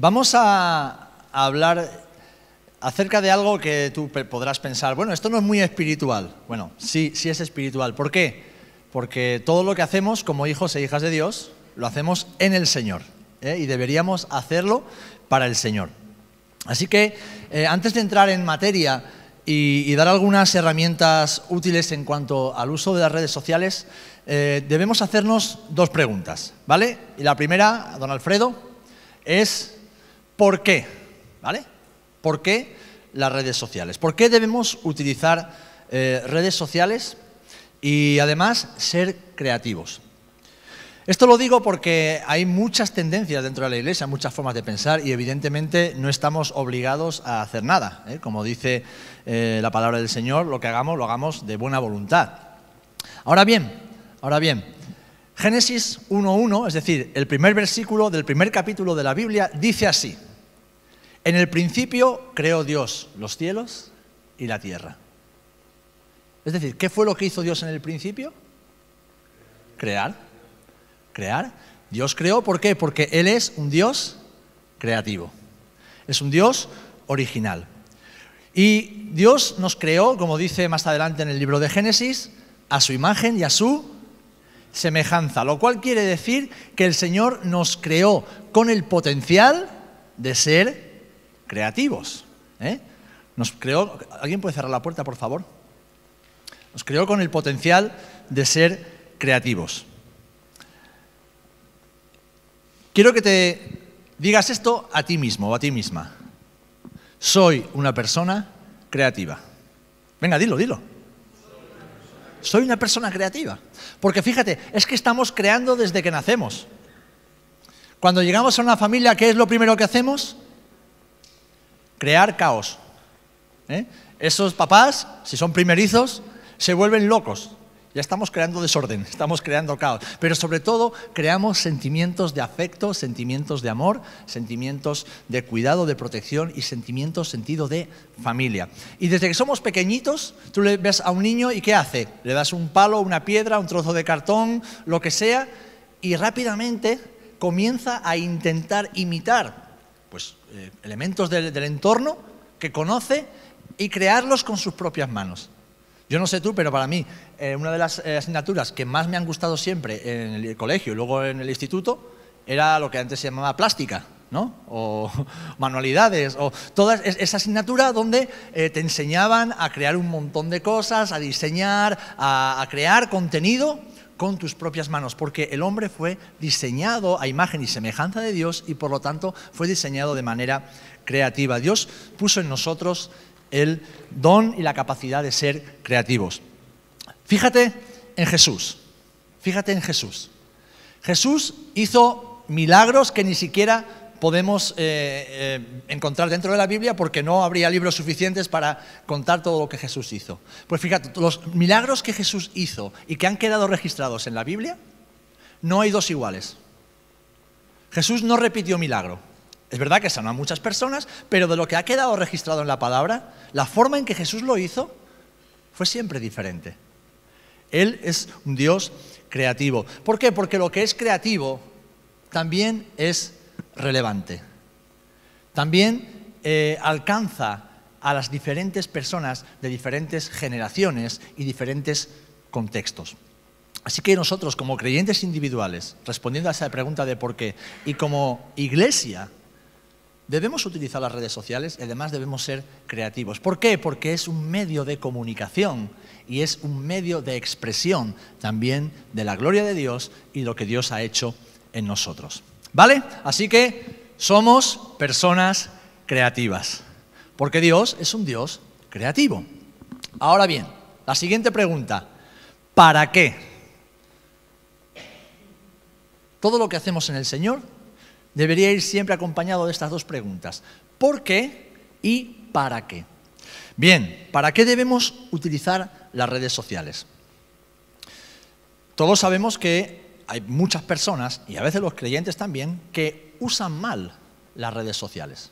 vamos a hablar acerca de algo que tú podrás pensar, bueno, esto no es muy espiritual. Bueno, sí, sí es espiritual. ¿Por qué? Porque todo lo que hacemos como hijos e hijas de Dios, lo hacemos en el Señor. ¿eh? Y deberíamos hacerlo para el Señor. Así que, eh, antes de entrar en materia y, dar algunas herramientas útiles en cuanto al uso de las redes sociales, eh, debemos hacernos dos preguntas, ¿vale? Y la primera, don Alfredo, es ¿por qué? ¿Vale? ¿Por qué las redes sociales? ¿Por qué debemos utilizar eh, redes sociales y además ser creativos? Esto lo digo porque hay muchas tendencias dentro de la Iglesia, muchas formas de pensar y evidentemente no estamos obligados a hacer nada. ¿eh? Como dice eh, la palabra del Señor, lo que hagamos lo hagamos de buena voluntad. Ahora bien, ahora bien, Génesis 1.1, es decir, el primer versículo del primer capítulo de la Biblia, dice así. En el principio creó Dios los cielos y la tierra. Es decir, ¿qué fue lo que hizo Dios en el principio? Crear crear. Dios creó, ¿por qué? Porque Él es un Dios creativo. Es un Dios original. Y Dios nos creó, como dice más adelante en el libro de Génesis, a su imagen y a su semejanza, lo cual quiere decir que el Señor nos creó con el potencial de ser creativos. ¿eh? Nos creó, ¿alguien puede cerrar la puerta, por favor? Nos creó con el potencial de ser creativos. Quiero que te digas esto a ti mismo o a ti misma. Soy una persona creativa. Venga, dilo, dilo. Soy una persona creativa. Porque fíjate, es que estamos creando desde que nacemos. Cuando llegamos a una familia, ¿qué es lo primero que hacemos? Crear caos. ¿Eh? Esos papás, si son primerizos, se vuelven locos. Ya estamos creando desorden, estamos creando caos, pero sobre todo creamos sentimientos de afecto, sentimientos de amor, sentimientos de cuidado, de protección y sentimientos, sentido de familia. Y desde que somos pequeñitos, tú le ves a un niño y ¿qué hace? Le das un palo, una piedra, un trozo de cartón, lo que sea, y rápidamente comienza a intentar imitar eh, elementos del entorno que conoce y crearlos con sus propias manos. Yo no sé tú, pero para mí, eh, una de las eh, asignaturas que más me han gustado siempre en el colegio y luego en el instituto era lo que antes se llamaba plástica, ¿no? O manualidades, o toda esa asignatura donde eh, te enseñaban a crear un montón de cosas, a diseñar, a, a crear contenido con tus propias manos, porque el hombre fue diseñado a imagen y semejanza de Dios y por lo tanto fue diseñado de manera creativa. Dios puso en nosotros el don y la capacidad de ser creativos. Fíjate en Jesús, fíjate en Jesús. Jesús hizo milagros que ni siquiera podemos eh, eh, encontrar dentro de la Biblia porque no habría libros suficientes para contar todo lo que Jesús hizo. Pues fíjate, los milagros que Jesús hizo y que han quedado registrados en la Biblia, no hay dos iguales. Jesús no repitió milagro. Es verdad que sanó a muchas personas, pero de lo que ha quedado registrado en la palabra, la forma en que Jesús lo hizo fue siempre diferente. Él es un Dios creativo. ¿Por qué? Porque lo que es creativo también es relevante. También eh, alcanza a las diferentes personas de diferentes generaciones y diferentes contextos. Así que nosotros como creyentes individuales, respondiendo a esa pregunta de por qué, y como iglesia, Debemos utilizar las redes sociales y además debemos ser creativos. ¿Por qué? Porque es un medio de comunicación y es un medio de expresión también de la gloria de Dios y lo que Dios ha hecho en nosotros. ¿Vale? Así que somos personas creativas, porque Dios es un Dios creativo. Ahora bien, la siguiente pregunta, ¿para qué? Todo lo que hacemos en el Señor debería ir siempre acompañado de estas dos preguntas. ¿Por qué y para qué? Bien, ¿para qué debemos utilizar las redes sociales? Todos sabemos que hay muchas personas, y a veces los creyentes también, que usan mal las redes sociales,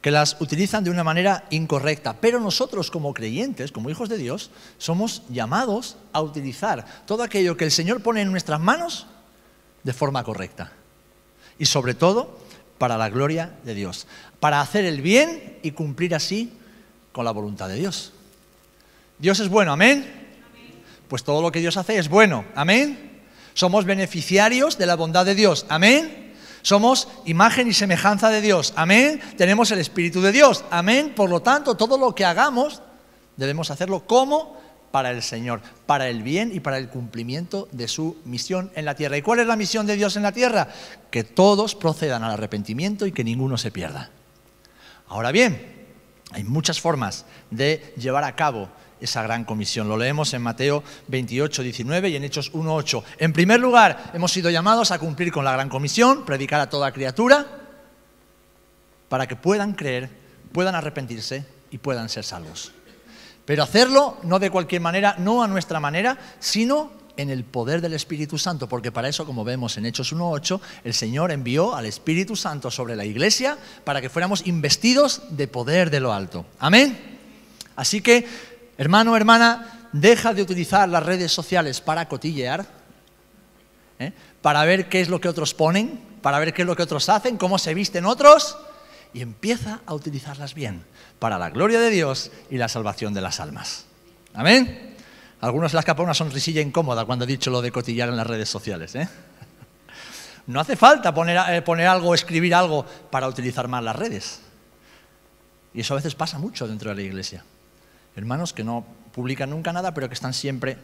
que las utilizan de una manera incorrecta. Pero nosotros como creyentes, como hijos de Dios, somos llamados a utilizar todo aquello que el Señor pone en nuestras manos de forma correcta y sobre todo para la gloria de Dios, para hacer el bien y cumplir así con la voluntad de Dios. Dios es bueno, amén. Pues todo lo que Dios hace es bueno, amén. Somos beneficiarios de la bondad de Dios, amén. Somos imagen y semejanza de Dios, amén. Tenemos el Espíritu de Dios, amén. Por lo tanto, todo lo que hagamos debemos hacerlo como para el Señor, para el bien y para el cumplimiento de su misión en la tierra. ¿Y cuál es la misión de Dios en la tierra? Que todos procedan al arrepentimiento y que ninguno se pierda. Ahora bien, hay muchas formas de llevar a cabo esa gran comisión. Lo leemos en Mateo 28, 19 y en Hechos 1, 8. En primer lugar, hemos sido llamados a cumplir con la gran comisión, predicar a toda criatura, para que puedan creer, puedan arrepentirse y puedan ser salvos. Pero hacerlo no de cualquier manera, no a nuestra manera, sino en el poder del Espíritu Santo, porque para eso, como vemos en Hechos 1.8, el Señor envió al Espíritu Santo sobre la iglesia para que fuéramos investidos de poder de lo alto. Amén. Así que, hermano, hermana, deja de utilizar las redes sociales para cotillear, ¿eh? para ver qué es lo que otros ponen, para ver qué es lo que otros hacen, cómo se visten otros, y empieza a utilizarlas bien para la gloria de Dios y la salvación de las almas. Amén. Algunos le ha escapado una sonrisilla incómoda cuando he dicho lo de cotillar en las redes sociales. ¿eh? No hace falta poner, eh, poner algo, escribir algo para utilizar más las redes. Y eso a veces pasa mucho dentro de la iglesia. Hermanos que no publican nunca nada, pero que están siempre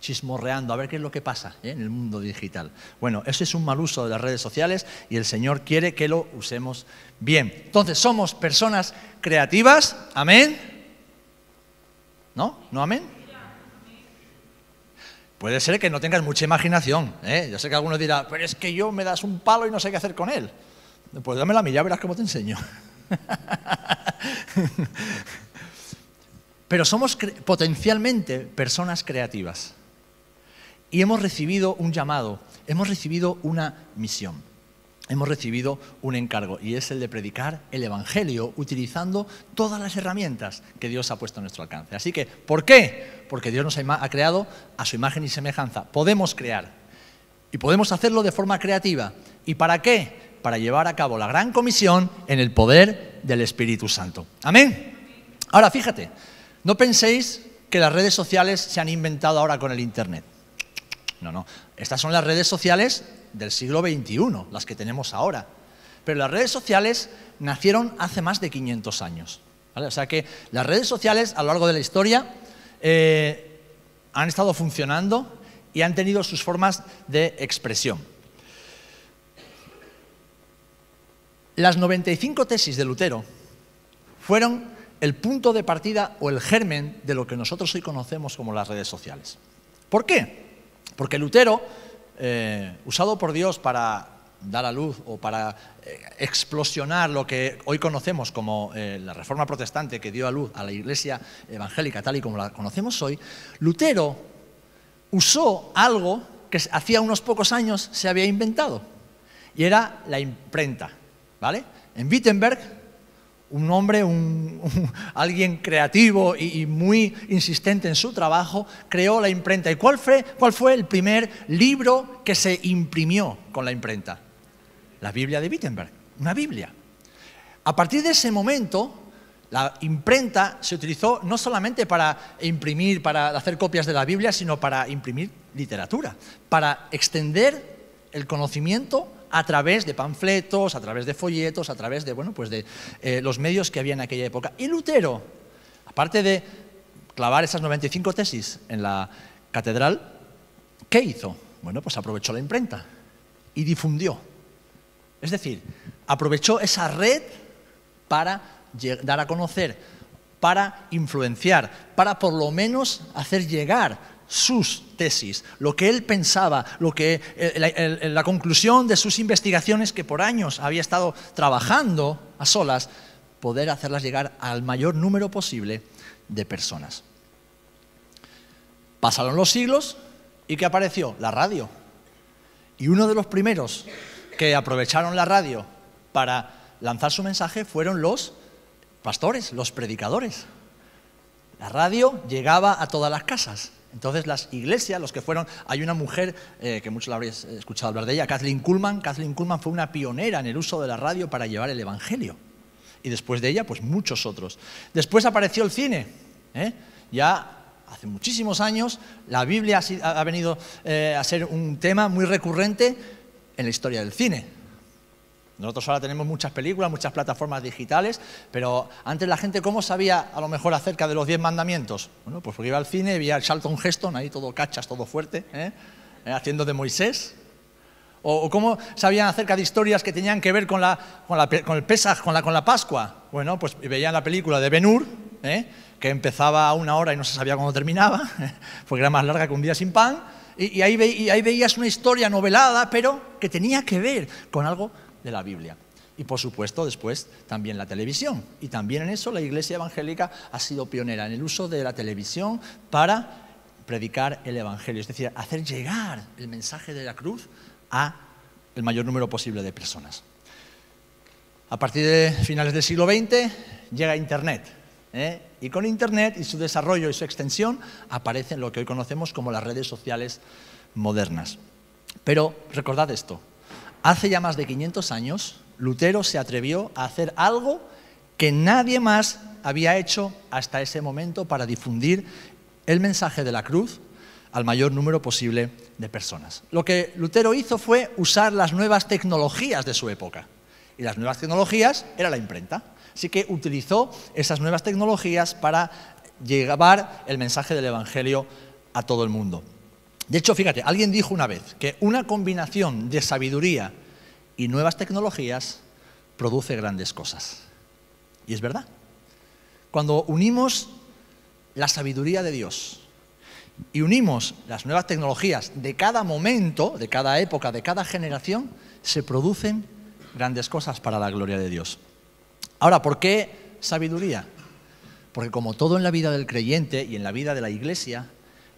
chismorreando a ver qué es lo que pasa ¿eh? en el mundo digital. Bueno, ese es un mal uso de las redes sociales y el Señor quiere que lo usemos bien. Entonces, somos personas creativas, amén. ¿No? ¿No amén? Puede ser que no tengas mucha imaginación. ¿eh? Yo sé que algunos dirán, pero es que yo me das un palo y no sé qué hacer con él. Pues dame la mía, verás cómo te enseño. pero somos potencialmente personas creativas. Y hemos recibido un llamado, hemos recibido una misión, hemos recibido un encargo y es el de predicar el Evangelio utilizando todas las herramientas que Dios ha puesto a nuestro alcance. Así que, ¿por qué? Porque Dios nos ha creado a su imagen y semejanza. Podemos crear y podemos hacerlo de forma creativa. ¿Y para qué? Para llevar a cabo la gran comisión en el poder del Espíritu Santo. Amén. Ahora, fíjate, no penséis que las redes sociales se han inventado ahora con el Internet. No, no. Estas son las redes sociales del siglo XXI, las que tenemos ahora. Pero las redes sociales nacieron hace más de 500 años. O sea que las redes sociales a lo largo de la historia eh, han estado funcionando y han tenido sus formas de expresión. Las 95 tesis de Lutero fueron el punto de partida o el germen de lo que nosotros hoy conocemos como las redes sociales. ¿Por qué? Porque Lutero, eh, usado por Dios para dar a luz o para eh, explosionar lo que hoy conocemos como eh, la reforma protestante que dio a luz a la iglesia evangélica tal y como la conocemos hoy, Lutero usó algo que hacía unos pocos años se había inventado y era la imprenta, ¿vale? En Wittenberg un hombre, alguien creativo y, muy insistente en su trabajo, creó la imprenta. ¿Y cuál fue, cuál fue el primer libro que se imprimió con la imprenta? La Biblia de Wittenberg, una Biblia. A partir de ese momento, la imprenta se utilizó no solamente para imprimir, para hacer copias de la Biblia, sino para imprimir literatura, para extender el conocimiento a través de panfletos, a través de folletos, a través de, bueno, pues de eh, los medios que había en aquella época. Y Lutero, aparte de clavar esas 95 tesis en la catedral, ¿qué hizo? Bueno, pues aprovechó la imprenta y difundió. Es decir, aprovechó esa red para dar a conocer, para influenciar, para por lo menos hacer llegar sus tesis, lo que él pensaba, lo que, eh, la, conclusión de sus investigaciones que por años había estado trabajando a solas, poder hacerlas llegar al mayor número posible de personas. Pasaron los siglos y ¿qué apareció? La radio. Y uno de los primeros que aprovecharon la radio para lanzar su mensaje fueron los pastores, los predicadores. La radio llegaba a todas las casas Entonces las iglesias, los que fueron, hay una mujer eh, que muchos la habréis escuchado hablar de ella, Kathleen Kuhlman. Kathleen Kuhlman fue una pionera en el uso de la radio para llevar el Evangelio. Y después de ella, pues muchos otros. Después apareció el cine. ¿eh? Ya hace muchísimos años la Biblia ha, venido eh, a ser un tema muy recurrente en la historia del cine. Nosotros ahora tenemos muchas películas, muchas plataformas digitales, pero antes la gente, ¿cómo sabía a lo mejor acerca de los diez mandamientos? Bueno, pues porque iba al cine, veía el Charlton Heston, ahí todo cachas, todo fuerte, ¿eh? ¿Eh? haciendo de Moisés. O, cómo sabían acerca de historias que tenían que ver con, la, con, el Pesaj, con la, con la Pascua. Bueno, pues veían la película de Ben Hur, ¿eh? que empezaba a una hora y no se sabía cuándo terminaba, porque era más larga que un día sin pan, y ahí veías una historia novelada, pero que tenía que ver con algo de la Biblia. Y por supuesto después también la televisión. Y también en eso la Iglesia Evangélica ha sido pionera en el uso de la televisión para predicar el Evangelio, es decir, hacer llegar el mensaje de la cruz a el mayor número posible de personas. A partir de finales del siglo XX llega Internet. ¿eh? Y con Internet y su desarrollo y su extensión aparecen lo que hoy conocemos como las redes sociales modernas. Pero recordad esto, Hace ya más de 500 años, Lutero se atrevió a hacer algo que nadie más había hecho hasta ese momento para difundir el mensaje de la cruz al mayor número posible de personas. Lo que Lutero hizo fue usar las nuevas tecnologías de su época. Y las nuevas tecnologías era la imprenta. Así que utilizó esas nuevas tecnologías para llevar el mensaje del Evangelio a todo el mundo. De hecho, fíjate, alguien dijo una vez que una combinación de sabiduría y nuevas tecnologías produce grandes cosas. Y es verdad. Cuando unimos la sabiduría de Dios y unimos las nuevas tecnologías de cada momento, de cada época, de cada generación, se producen grandes cosas para la gloria de Dios. Ahora, ¿por qué sabiduría? Porque como todo en la vida del creyente y en la vida de la iglesia,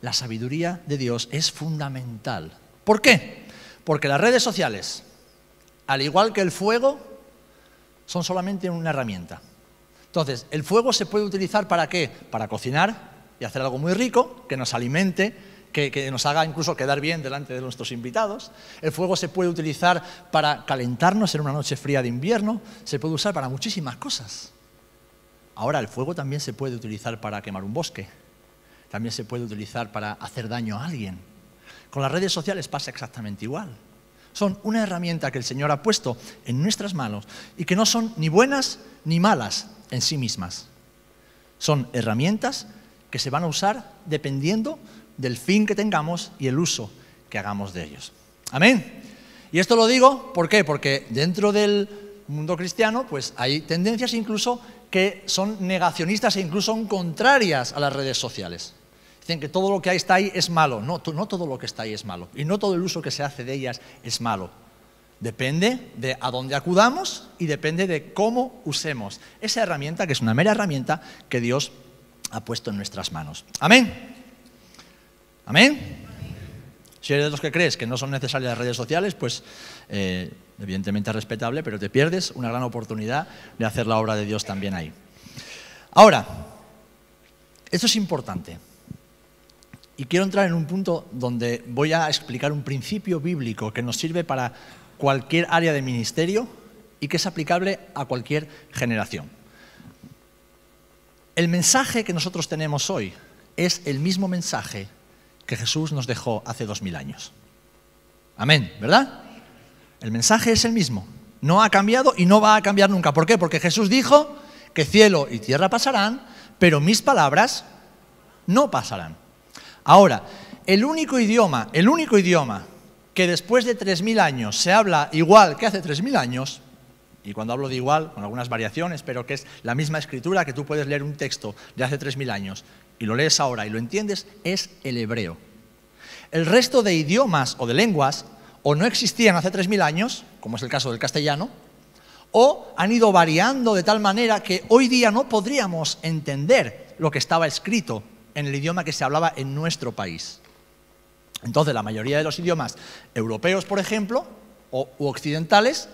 la sabiduría de Dios es fundamental. ¿Por qué? Porque las redes sociales, al igual que el fuego, son solamente una herramienta. Entonces, el fuego se puede utilizar para qué? Para cocinar y hacer algo muy rico, que nos alimente, que, nos haga incluso quedar bien delante de nuestros invitados. El fuego se puede utilizar para calentarnos en una noche fría de invierno, se puede usar para muchísimas cosas. Ahora, el fuego también se puede utilizar para quemar un bosque, también se puede utilizar para hacer daño a alguien. Con las redes sociales pasa exactamente igual. Son una herramienta que el Señor ha puesto en nuestras manos y que no son ni buenas ni malas en sí mismas. Son herramientas que se van a usar dependiendo del fin que tengamos y el uso que hagamos de ellos. Amén. Y esto lo digo. Porque dentro del mundo cristiano, pues hay tendencias incluso que son negacionistas e incluso son contrarias a las redes sociales. Dicen que todo lo que está ahí es malo. No, no todo lo que está ahí es malo. Y no todo el uso que se hace de ellas es malo. Depende de a dónde acudamos y depende de cómo usemos esa herramienta, que es una mera herramienta que Dios ha puesto en nuestras manos. Amén. Amén. Si eres de los que crees que no son necesarias las redes sociales, pues eh, evidentemente es respetable, pero te pierdes una gran oportunidad de hacer la obra de Dios también ahí. Ahora, esto es importante. Y quiero entrar en un punto donde voy a explicar un principio bíblico que nos sirve para cualquier área de ministerio y que es aplicable a cualquier generación. El mensaje que nosotros tenemos hoy es el mismo mensaje que Jesús nos dejó hace dos mil años. Amén, ¿verdad? El mensaje es el mismo. No ha cambiado y no va a cambiar nunca. ¿Por qué? Porque Jesús dijo que cielo y tierra pasarán, pero mis palabras no pasarán. Ahora, el único idioma, el único idioma que después de 3.000 años se habla igual que hace 3.000 años, y cuando hablo de igual, con algunas variaciones, pero que es la misma escritura, que tú puedes leer un texto de hace 3.000 años y lo lees ahora y lo entiendes, es el hebreo. El resto de idiomas o de lenguas o no existían hace 3.000 años, como es el caso del castellano, o han ido variando de tal manera que hoy día no podríamos entender lo que estaba escrito en el idioma que se hablaba en nuestro país. Entonces, la mayoría de los idiomas europeos, por ejemplo, o u occidentales,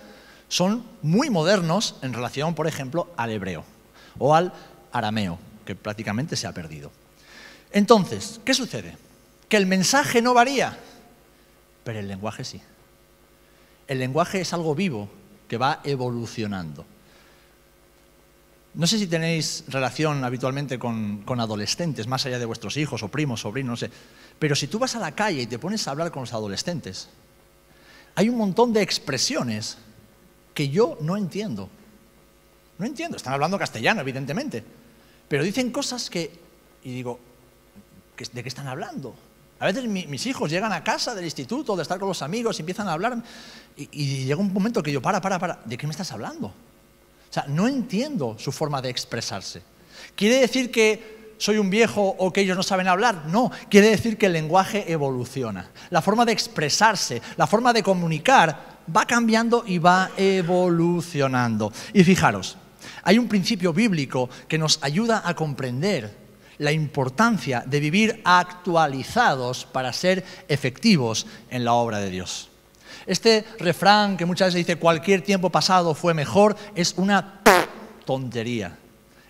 son muy modernos en relación, por ejemplo, al hebreo o al arameo, que prácticamente se ha perdido. Entonces, ¿qué sucede? que el mensaje no varía, pero el lenguaje sí. El lenguaje es algo vivo que va evolucionando. No sé si tenéis relación habitualmente con, adolescentes, más allá de vuestros hijos o primos, sobrinos, no sé. Pero si tú vas a la calle y te pones a hablar con los adolescentes, hay un montón de expresiones que yo no entiendo. No entiendo, están hablando castellano, evidentemente, pero dicen cosas que, y digo, ¿de qué están hablando? A veces mis hijos llegan a casa del instituto, de estar con los amigos, y empiezan a hablar, y llega un momento que yo, para, para, para, ¿de qué me estás hablando? O sea, no entiendo su forma de expresarse. ¿Quiere decir que soy un viejo o que ellos no saben hablar? No, quiere decir que el lenguaje evoluciona. La forma de expresarse, la forma de comunicar va cambiando y va evolucionando. Y fijaros, hay un principio bíblico que nos ayuda a comprender la importancia de vivir actualizados para ser efectivos en la obra de Dios. Este refrán que muchas veces dice cualquier tiempo pasado fue mejor es una tontería.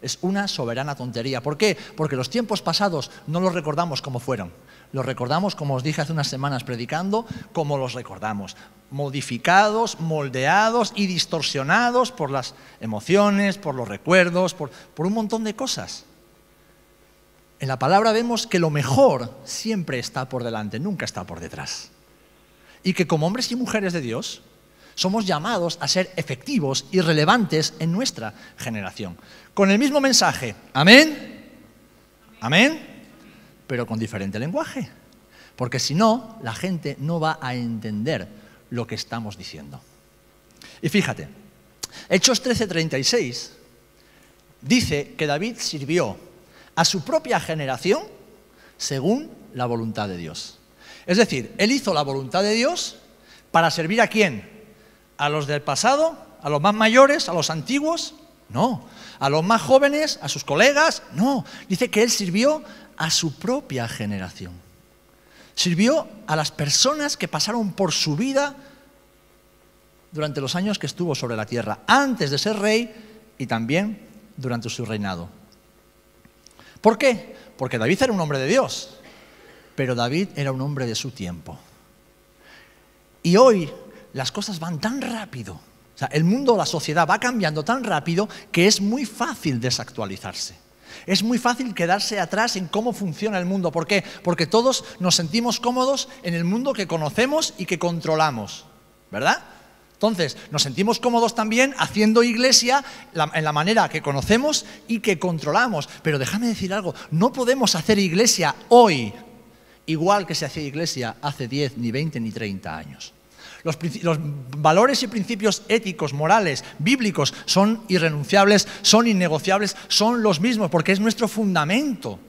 Es una soberana tontería. ¿Por qué? Porque los tiempos pasados no los recordamos como fueron. Los recordamos, como os dije hace unas semanas predicando, como los recordamos. Modificados, moldeados y distorsionados por las emociones, por los recuerdos, por, por un montón de cosas. En la palabra vemos que lo mejor siempre está por delante, nunca está por detrás y que como hombres y mujeres de Dios somos llamados a ser efectivos y relevantes en nuestra generación. Con el mismo mensaje, amén, amén, pero con diferente lenguaje. Porque si no, la gente no va a entender lo que estamos diciendo. Y fíjate, Hechos 13:36 dice que David sirvió a su propia generación según la voluntad de Dios. Es decir, él hizo la voluntad de Dios para servir a quién? ¿A los del pasado? ¿A los más mayores? ¿A los antiguos? No. ¿A los más jóvenes? ¿A sus colegas? No. Dice que él sirvió a su propia generación. Sirvió a las personas que pasaron por su vida durante los años que estuvo sobre la tierra, antes de ser rey y también durante su reinado. ¿Por qué? Porque David era un hombre de Dios. Pero David era un hombre de su tiempo. Y hoy las cosas van tan rápido, o sea, el mundo, la sociedad va cambiando tan rápido que es muy fácil desactualizarse. Es muy fácil quedarse atrás en cómo funciona el mundo. ¿Por qué? Porque todos nos sentimos cómodos en el mundo que conocemos y que controlamos. ¿Verdad? Entonces, nos sentimos cómodos también haciendo iglesia en la manera que conocemos y que controlamos. Pero déjame decir algo, no podemos hacer iglesia hoy igual que se hacía iglesia hace 10, ni 20, ni 30 años. Los, valores y principios éticos, morales, bíblicos son irrenunciables, son innegociables, son los mismos, porque es nuestro fundamento.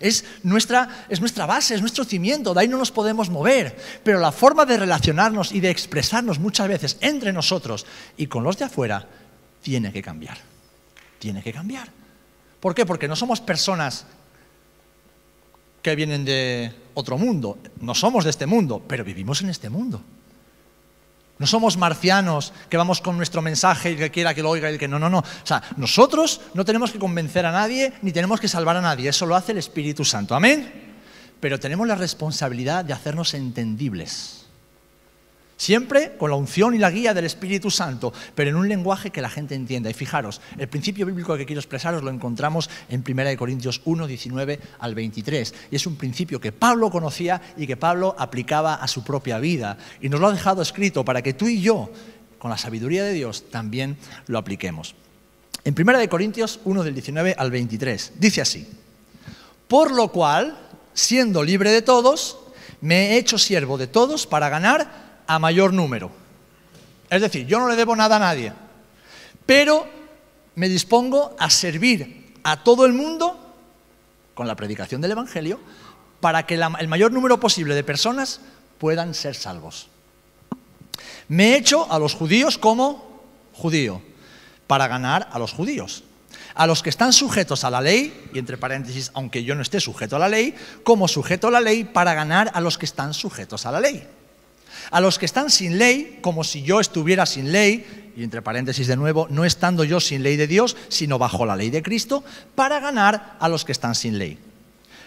Es nuestra, es nuestra base, es nuestro cimiento, de ahí no nos podemos mover. Pero la forma de relacionarnos y de expresarnos muchas veces entre nosotros y con los de afuera tiene que cambiar. Tiene que cambiar. ¿Por qué? Porque no somos personas que vienen de otro mundo. No somos de este mundo, pero vivimos en este mundo. No somos marcianos que vamos con nuestro mensaje y que quiera que lo oiga y el que no, no, no. O sea, nosotros no tenemos que convencer a nadie ni tenemos que salvar a nadie. Eso lo hace el Espíritu Santo. Amén. Pero tenemos la responsabilidad de hacernos entendibles. Siempre con la unción y la guía del Espíritu Santo, pero en un lenguaje que la gente entienda. Y fijaros, el principio bíblico que quiero expresaros lo encontramos en 1 Corintios 1, 19 al 23. Y es un principio que Pablo conocía y que Pablo aplicaba a su propia vida. Y nos lo ha dejado escrito para que tú y yo, con la sabiduría de Dios, también lo apliquemos. En 1 Corintios 1, del 19 al 23, dice así, por lo cual, siendo libre de todos, me he hecho siervo de todos para ganar a mayor número. Es decir, yo no le debo nada a nadie, pero me dispongo a servir a todo el mundo con la predicación del Evangelio para que el mayor número posible de personas puedan ser salvos. Me he hecho a los judíos como judío, para ganar a los judíos. A los que están sujetos a la ley, y entre paréntesis, aunque yo no esté sujeto a la ley, como sujeto a la ley para ganar a los que están sujetos a la ley a los que están sin ley, como si yo estuviera sin ley, y entre paréntesis de nuevo, no estando yo sin ley de Dios, sino bajo la ley de Cristo, para ganar a los que están sin ley.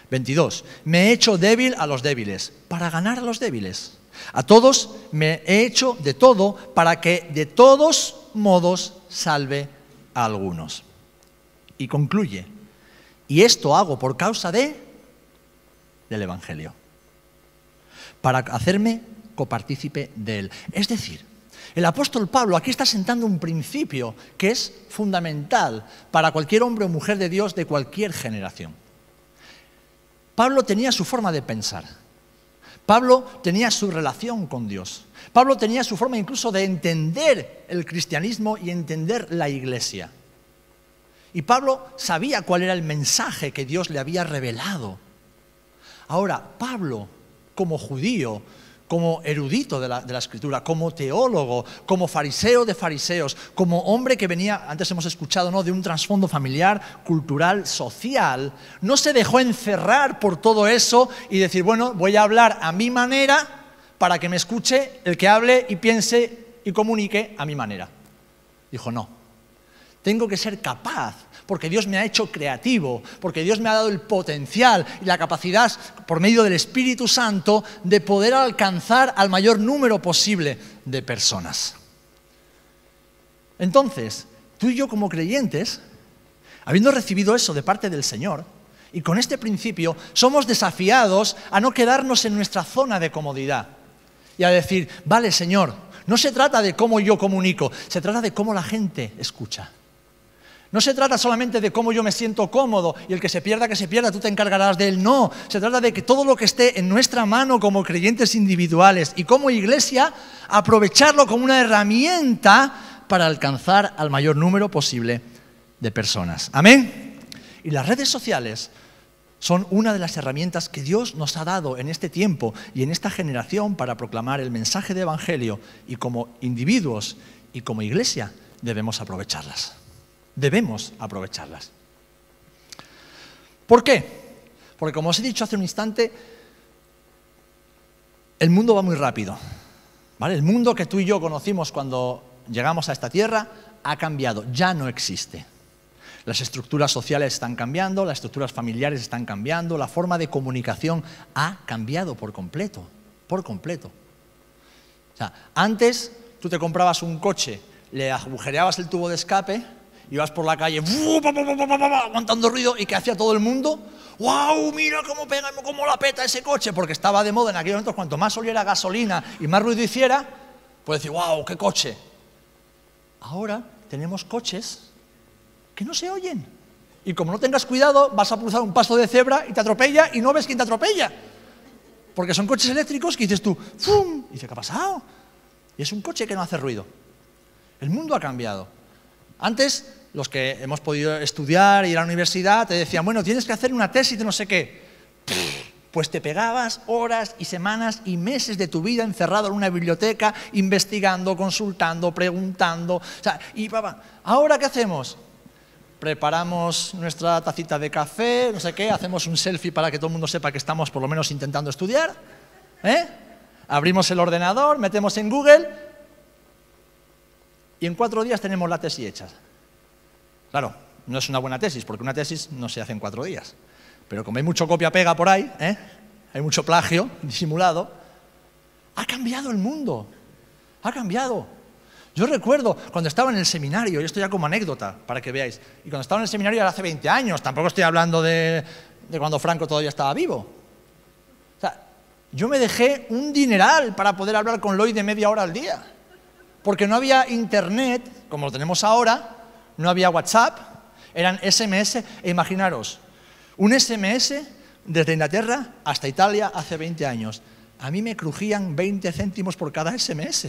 22. Me he hecho débil a los débiles, para ganar a los débiles. A todos me he hecho de todo para que de todos modos salve a algunos. Y concluye, y esto hago por causa de del Evangelio, para hacerme copartícipe de él. Es decir, el apóstol Pablo aquí está sentando un principio que es fundamental para cualquier hombre o mujer de Dios de cualquier generación. Pablo tenía su forma de pensar. Pablo tenía su relación con Dios. Pablo tenía su forma incluso de entender el cristianismo y entender la iglesia. Y Pablo sabía cuál era el mensaje que Dios le había revelado. Ahora, Pablo, como judío, como erudito de la, escritura, como teólogo, como fariseo de fariseos, como hombre que venía, antes hemos escuchado, ¿no? de un trasfondo familiar, cultural, social, no se dejó encerrar por todo eso y decir, bueno, voy a hablar a mi manera para que me escuche el que hable y piense y comunique a mi manera. Dijo, no, tengo que ser capaz porque Dios me ha hecho creativo, porque Dios me ha dado el potencial y la capacidad, por medio del Espíritu Santo, de poder alcanzar al mayor número posible de personas. Entonces, tú y yo como creyentes, habiendo recibido eso de parte del Señor, y con este principio somos desafiados a no quedarnos en nuestra zona de comodidad y a decir, vale Señor, no se trata de cómo yo comunico, se trata de cómo la gente escucha. No se trata solamente de cómo yo me siento cómodo y el que se pierda, que se pierda, tú te encargarás de él. No, se trata de que todo lo que esté en nuestra mano como creyentes individuales y como iglesia, aprovecharlo como una herramienta para alcanzar al mayor número posible de personas. Amén. Y las redes sociales son una de las herramientas que Dios nos ha dado en este tiempo y en esta generación para proclamar el mensaje de Evangelio y como individuos y como iglesia debemos aprovecharlas debemos aprovecharlas. ¿Por qué? Porque como os he dicho hace un instante, el mundo va muy rápido. ¿vale? El mundo que tú y yo conocimos cuando llegamos a esta tierra ha cambiado, ya no existe. Las estructuras sociales están cambiando, las estructuras familiares están cambiando, la forma de comunicación ha cambiado por completo, por completo. O sea, antes tú te comprabas un coche, le agujereabas el tubo de escape, ibas por la calle aguantando ruido y que hacía todo el mundo, ¡wow! Mira cómo pega, cómo la peta ese coche, porque estaba de moda en aquel momento, cuanto más oliera gasolina y más ruido hiciera, pues decir, ¡wow! ¡Qué coche! Ahora tenemos coches que no se oyen. Y como no tengas cuidado, vas a cruzar un paso de cebra y te atropella y no ves quién te atropella. Porque son coches eléctricos que dices tú, ¡fum! Y dice, ¿qué ha pasado? Y es un coche que no hace ruido. El mundo ha cambiado. Antes los que hemos podido estudiar, ir a la universidad, te decían, bueno, tienes que hacer una tesis de no sé qué. Pues te pegabas horas y semanas y meses de tu vida encerrado en una biblioteca, investigando, consultando, preguntando. O sea, y papá, ¿ahora qué hacemos? Preparamos nuestra tacita de café, no sé qué, hacemos un selfie para que todo el mundo sepa que estamos por lo menos intentando estudiar. ¿eh? Abrimos el ordenador, metemos en Google y en cuatro días tenemos la tesis hecha. Claro, no es una buena tesis, porque una tesis no se hace en cuatro días. Pero como hay mucho copia-pega por ahí, ¿eh? hay mucho plagio disimulado, ha cambiado el mundo. Ha cambiado. Yo recuerdo cuando estaba en el seminario, y esto ya como anécdota, para que veáis, y cuando estaba en el seminario era hace 20 años, tampoco estoy hablando de, cuando Franco todavía estaba vivo. Yo me dejé un dineral para poder hablar con Lloyd de media hora al día, porque no había internet, como lo tenemos ahora, no había WhatsApp, eran SMS. E imaginaros, un SMS desde Inglaterra hasta Italia hace 20 años. A mí me crujían 20 céntimos por cada SMS.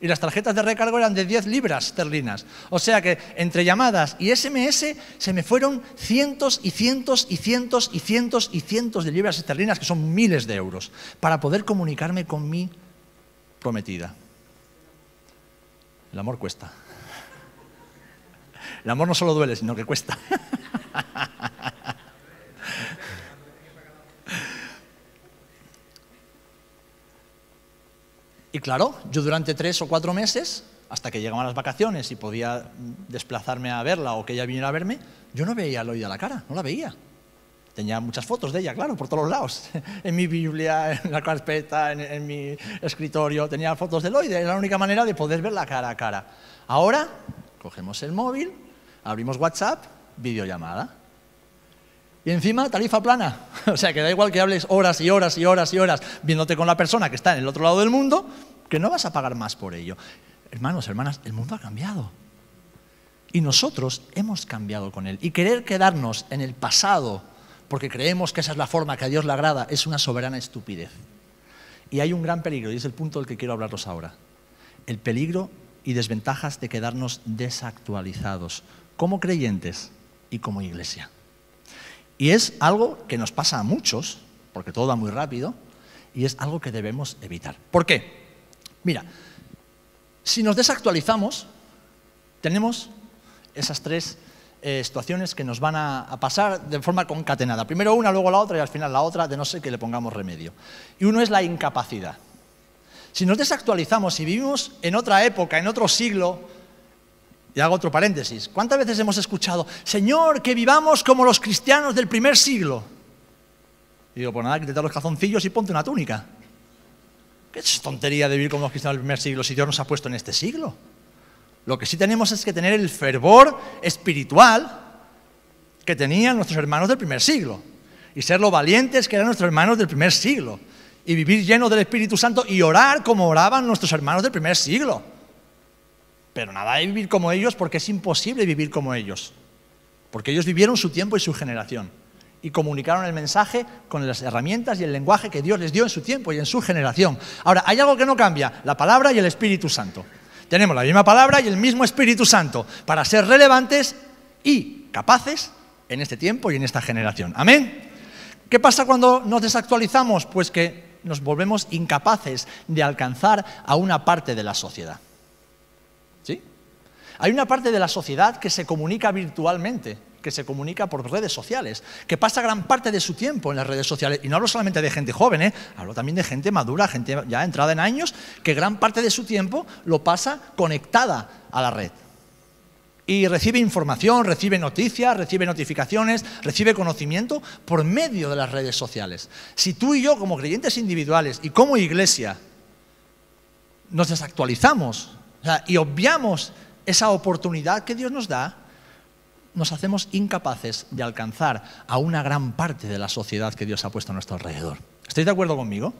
Y las tarjetas de recargo eran de 10 libras esterlinas. O sea que entre llamadas y SMS se me fueron cientos y cientos y cientos y cientos y cientos de libras esterlinas, que son miles de euros, para poder comunicarme con mi prometida. El amor cuesta. El amor no solo duele, sino que cuesta. Y claro, yo durante tres o cuatro meses, hasta que llegaban las vacaciones y podía desplazarme a verla o que ella viniera a verme, yo no veía a Loida la cara, no la veía. Tenía muchas fotos de ella, claro, por todos lados. En mi Biblia, en la carpeta, en, mi escritorio, tenía fotos de Lloyd. Era la única manera de poder verla cara a cara. Ahora, cogemos el móvil, abrimos WhatsApp, videollamada. Y encima, tarifa plana. O sea, que da igual que hables horas y horas y horas y horas viéndote con la persona que está en el otro lado del mundo, que no vas a pagar más por ello. Hermanos, hermanas, el mundo ha cambiado. Y nosotros hemos cambiado con él. Y querer quedarnos en el pasado porque creemos que esa es la forma que a Dios le agrada es una soberana estupidez. Y hay un gran peligro, y es el punto del que quiero hablaros ahora. El peligro y desventajas de quedarnos desactualizados como creyentes y como iglesia. Y es algo que nos pasa a muchos, porque todo va muy rápido, y es algo que debemos evitar. ¿Por qué? Mira, si nos desactualizamos, tenemos esas tres eh, situaciones que nos van a, pasar de forma concatenada. Primero una, luego la otra y al final la otra, de no ser que le pongamos remedio. Y uno es la incapacidad. Si nos desactualizamos y vivimos en otra época, en otro siglo, y hago otro paréntesis, ¿cuántas veces hemos escuchado, Señor, que vivamos como los cristianos del primer siglo? Y digo, pues nada, quítate los calzoncillos y ponte una túnica. ¿Qué es tontería de vivir como los cristianos del primer siglo si Dios nos ha puesto en este siglo? Lo que sí tenemos es que tener el fervor espiritual que tenían nuestros hermanos del primer siglo y ser lo valientes que eran nuestros hermanos del primer siglo y vivir lleno del Espíritu Santo y orar como oraban nuestros hermanos del primer siglo. Pero nada de vivir como ellos porque es imposible vivir como ellos, porque ellos vivieron su tiempo y su generación y comunicaron el mensaje con las herramientas y el lenguaje que Dios les dio en su tiempo y en su generación. Ahora, hay algo que no cambia, la palabra y el Espíritu Santo. Tenemos la misma palabra y el mismo Espíritu Santo para ser relevantes y capaces en este tiempo y en esta generación. Amén. ¿Qué pasa cuando nos desactualizamos? Pues que nos volvemos incapaces de alcanzar a una parte de la sociedad. Hay una parte de la sociedad que se comunica virtualmente que se comunica por redes sociales, que pasa gran parte de su tiempo en las redes sociales. Y no hablo solamente de gente joven, ¿eh? hablo también de gente madura, gente ya entrada en años, que gran parte de su tiempo lo pasa conectada a la red. Y recibe información, recibe noticias, recibe notificaciones, recibe conocimiento por medio de las redes sociales. Si tú y yo, como creyentes individuales y como iglesia, nos desactualizamos y obviamos esa oportunidad que Dios nos da, nos hacemos incapaces de alcanzar a una gran parte de la sociedad que Dios ha puesto a nuestro alrededor. ¿Estáis de acuerdo conmigo?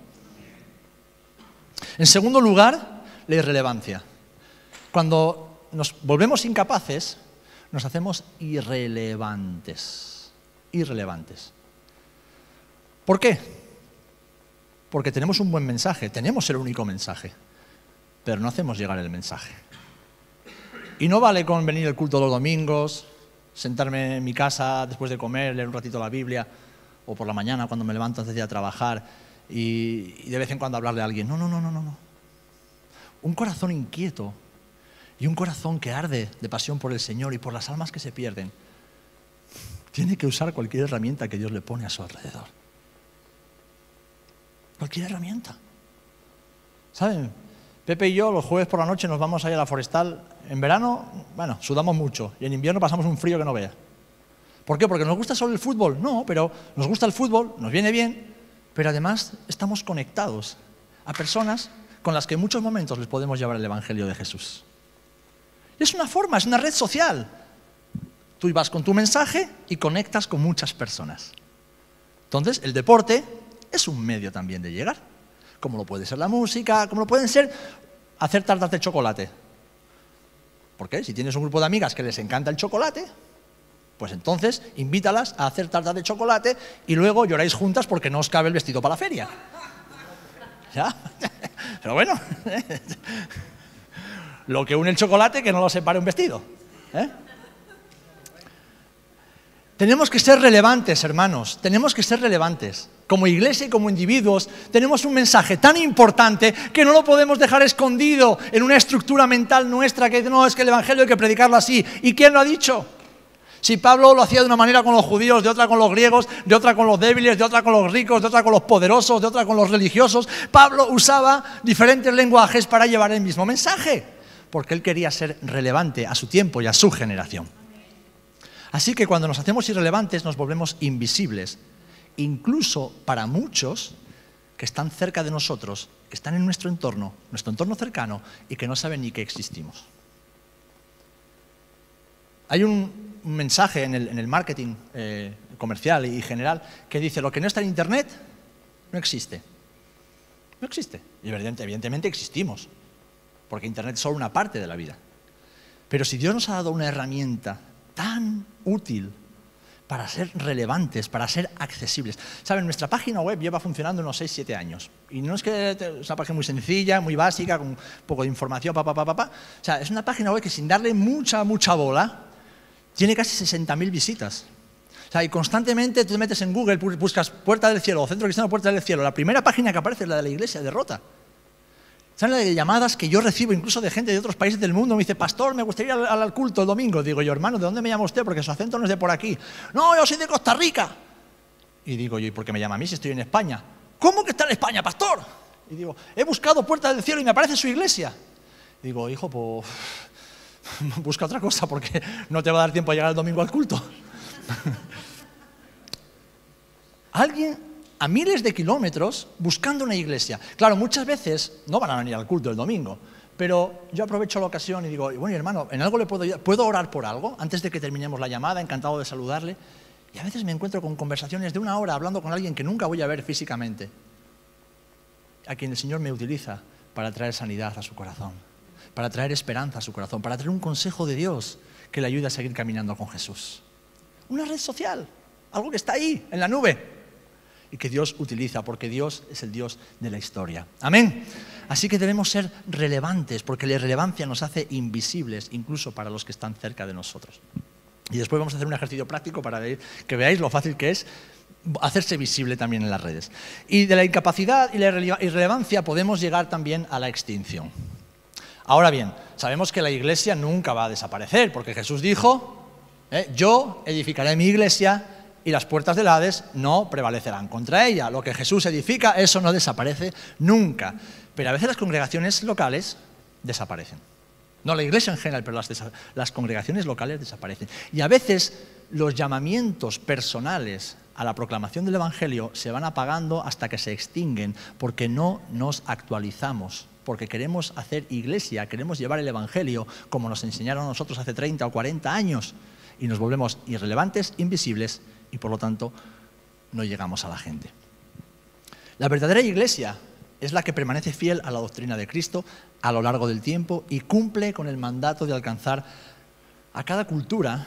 En segundo lugar, la irrelevancia. Cuando nos volvemos incapaces, nos hacemos irrelevantes. Irrelevantes. ¿Por qué? Porque tenemos un buen mensaje, tenemos el único mensaje, pero no hacemos llegar el mensaje. Y no vale con venir el culto los domingos, sentarme en mi casa después de comer, leer un ratito la Biblia, o por la mañana cuando me levanto antes de ir a trabajar, y, de vez en cuando hablarle a alguien. No, no, no, no, no. Un corazón inquieto y un corazón que arde de pasión por el Señor y por las almas que se pierden, tiene que usar cualquier herramienta que Dios le pone a su alrededor. Cualquier herramienta. ¿Saben? Pepe y yo los jueves por la noche nos vamos a ir a la forestal. En verano, bueno, sudamos mucho y en invierno pasamos un frío que no vea. ¿Por qué? Porque nos gusta solo el fútbol. No, pero nos gusta el fútbol, nos viene bien, pero además estamos conectados a personas con las que en muchos momentos les podemos llevar el Evangelio de Jesús. Es una forma, es una red social. Tú vas con tu mensaje y conectas con muchas personas. Entonces, el deporte es un medio también de llegar como lo puede ser la música, como lo pueden ser hacer tartas de chocolate. ¿Por qué? Si tienes un grupo de amigas que les encanta el chocolate, pues entonces invítalas a hacer tartas de chocolate y luego lloráis juntas porque no os cabe el vestido para la feria. ¿Ya? Pero bueno, lo que une el chocolate que no lo separe un vestido. ¿eh? Tenemos que ser relevantes, hermanos, tenemos que ser relevantes. Como iglesia y como individuos tenemos un mensaje tan importante que no lo podemos dejar escondido en una estructura mental nuestra que no, es que el Evangelio hay que predicarlo así. ¿Y quién lo ha dicho? Si Pablo lo hacía de una manera con los judíos, de otra con los griegos, de otra con los débiles, de otra con los ricos, de otra con los poderosos, de otra con los religiosos, Pablo usaba diferentes lenguajes para llevar el mismo mensaje, porque él quería ser relevante a su tiempo y a su generación. Así que cuando nos hacemos irrelevantes nos volvemos invisibles, incluso para muchos que están cerca de nosotros, que están en nuestro entorno, nuestro entorno cercano, y que no saben ni que existimos. Hay un, mensaje en el, marketing eh, comercial y general que dice, lo que no está en Internet no existe. No existe. Y evidentemente existimos, porque Internet es solo una parte de la vida. Pero si Dios nos ha dado una herramienta tan útil para ser relevantes, para ser accesibles. Saben, nuestra página web lleva funcionando unos 6-7 años. Y no es que es una página muy sencilla, muy básica, con un poco de información, pa, pa, pa, pa, O sea, es una página web que sin darle mucha, mucha bola, tiene casi 60.000 visitas. O sea, y constantemente tú te metes en Google, buscas Puerta del Cielo Centro Cristiano Puerta del Cielo. La primera página que aparece es la de la iglesia de Rota. ¿Saben las llamadas que yo recibo incluso de gente de otros países del mundo? Me dice, pastor, me gustaría ir al, culto el domingo. Digo yo, hermano, ¿de dónde me llama usted? Porque su acento no es de por aquí. No, yo soy de Costa Rica. Y digo yo, ¿y por qué me llama a mí si estoy en España? ¿Cómo que está en España, pastor? Y digo, he buscado Puerta del Cielo y me aparece su iglesia. Digo, hijo, pues busca otra cosa porque no te va a dar tiempo a llegar el domingo al culto. Alguien a miles de kilómetros buscando una iglesia. Claro, muchas veces no van a venir al culto el domingo, pero yo aprovecho la ocasión y digo, bueno, hermano, ¿en algo le puedo ¿Puedo orar por algo antes de que terminemos la llamada? Encantado de saludarle. Y a veces me encuentro con conversaciones de una hora hablando con alguien que nunca voy a ver físicamente, a quien el Señor me utiliza para traer sanidad a su corazón, para traer esperanza a su corazón, para traer un consejo de Dios que le ayude a seguir caminando con Jesús. Una red social, algo que está ahí, en la nube, y que Dios utiliza, porque Dios es el Dios de la historia. Amén. Así que debemos ser relevantes, porque la irrelevancia nos hace invisibles, incluso para los que están cerca de nosotros. Y después vamos a hacer un ejercicio práctico para que veáis lo fácil que es hacerse visible también en las redes. Y de la incapacidad y la irrelevancia podemos llegar también a la extinción. Ahora bien, sabemos que la iglesia nunca va a desaparecer, porque Jesús dijo, ¿eh? yo edificaré mi iglesia y las puertas del Hades no prevalecerán contra ella. Lo que Jesús edifica, eso no desaparece nunca. Pero a veces las congregaciones locales desaparecen. No la iglesia en general, pero las, las congregaciones locales desaparecen. Y a veces los llamamientos personales a la proclamación del Evangelio se van apagando hasta que se extinguen, porque no nos actualizamos, porque queremos hacer iglesia, queremos llevar el Evangelio como nos enseñaron a nosotros hace 30 o 40 años, y nos volvemos irrelevantes, invisibles y por lo tanto no llegamos a la gente. La verdadera iglesia es la que permanece fiel a la doctrina de Cristo a lo largo del tiempo y cumple con el mandato de alcanzar a cada cultura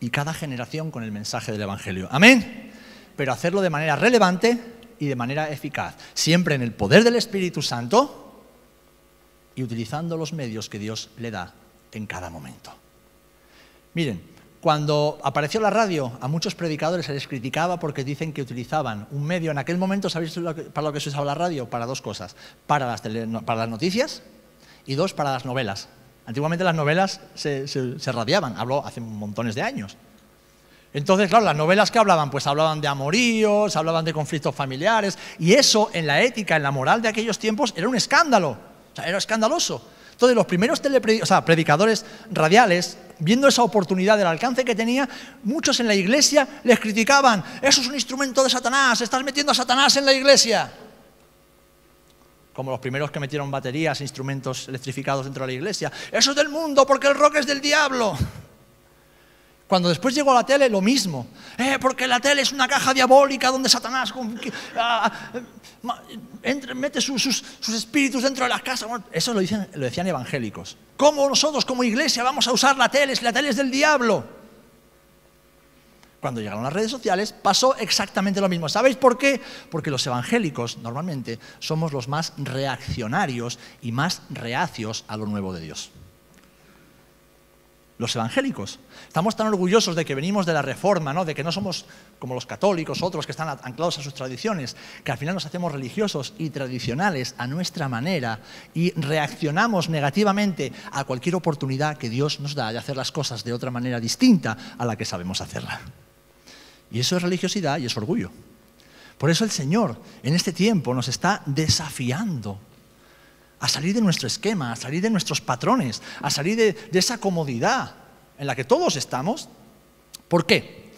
y cada generación con el mensaje del Evangelio. Amén. Pero hacerlo de manera relevante y de manera eficaz, siempre en el poder del Espíritu Santo y utilizando los medios que Dios le da en cada momento. Miren, cuando apareció la radio, a muchos predicadores se les criticaba porque dicen que utilizaban un medio, en aquel momento, ¿sabéis para lo que se usaba la radio? Para dos cosas, para las, para las noticias y dos, para las novelas. Antiguamente las novelas se, radiaban, habló hace montones de años. Entonces, claro, las novelas que hablaban, pues hablaban de amoríos, hablaban de conflictos familiares, y eso en la ética, en la moral de aquellos tiempos, era un escándalo, o sea, era escandaloso. Entonces, los primeros predicadores radiales, viendo esa oportunidad del alcance que tenía, muchos en la iglesia les criticaban, eso es un instrumento de Satanás, estás metiendo a Satanás en la iglesia. Como los primeros que metieron baterías, instrumentos electrificados dentro de la iglesia. Eso es del mundo porque el rock es del diablo. Cuando después llegó a la tele, lo mismo. Eh, porque la tele es una caja diabólica donde Satanás ah, mete sus, espíritus dentro de las casas. Eso lo, decían evangélicos. ¿Cómo nosotros como iglesia vamos a usar la tele si la tele es del diablo? Cuando llegaron las redes sociales pasó exactamente lo mismo. ¿Sabéis por qué? Porque los evangélicos normalmente somos los más reaccionarios y más reacios a lo nuevo de Dios los evangélicos. Estamos tan orgullosos de que venimos de la reforma, ¿no? de que no somos como los católicos, otros que están anclados a sus tradiciones, que al final nos hacemos religiosos y tradicionales a nuestra manera y reaccionamos negativamente a cualquier oportunidad que Dios nos da de hacer las cosas de otra manera distinta a la que sabemos hacerla. Y eso es religiosidad y es orgullo. Por eso el Señor en este tiempo nos está desafiando a salir de nuestro esquema, a salir de nuestros patrones, a salir de, esa comodidad en la que todos estamos ¿Por qué?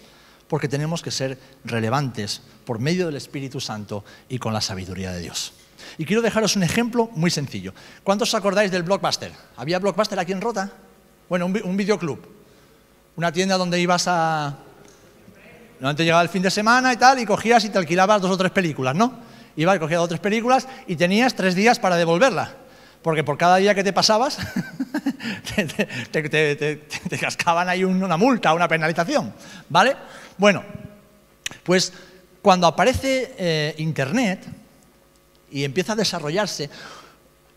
Porque tenemos que ser relevantes por medio del Espíritu Santo y con la sabiduría de Dios. Y quiero dejaros un ejemplo muy sencillo. ¿Cuántos os acordáis del Blockbuster? ¿Había Blockbuster aquí en Rota? Bueno, un, videoclub. Una tienda donde ibas a... Antes llegaba el fin de semana y tal, y cogías y te alquilabas dos o tres películas, ¿no? Ibas cogías dos o tres películas y tenías tres días para devolverla. Porque por cada día que te pasabas, te, cascaban ahí una multa, una penalización, ¿vale? Bueno, pues cuando aparece eh, Internet, y empieza a desarrollarse.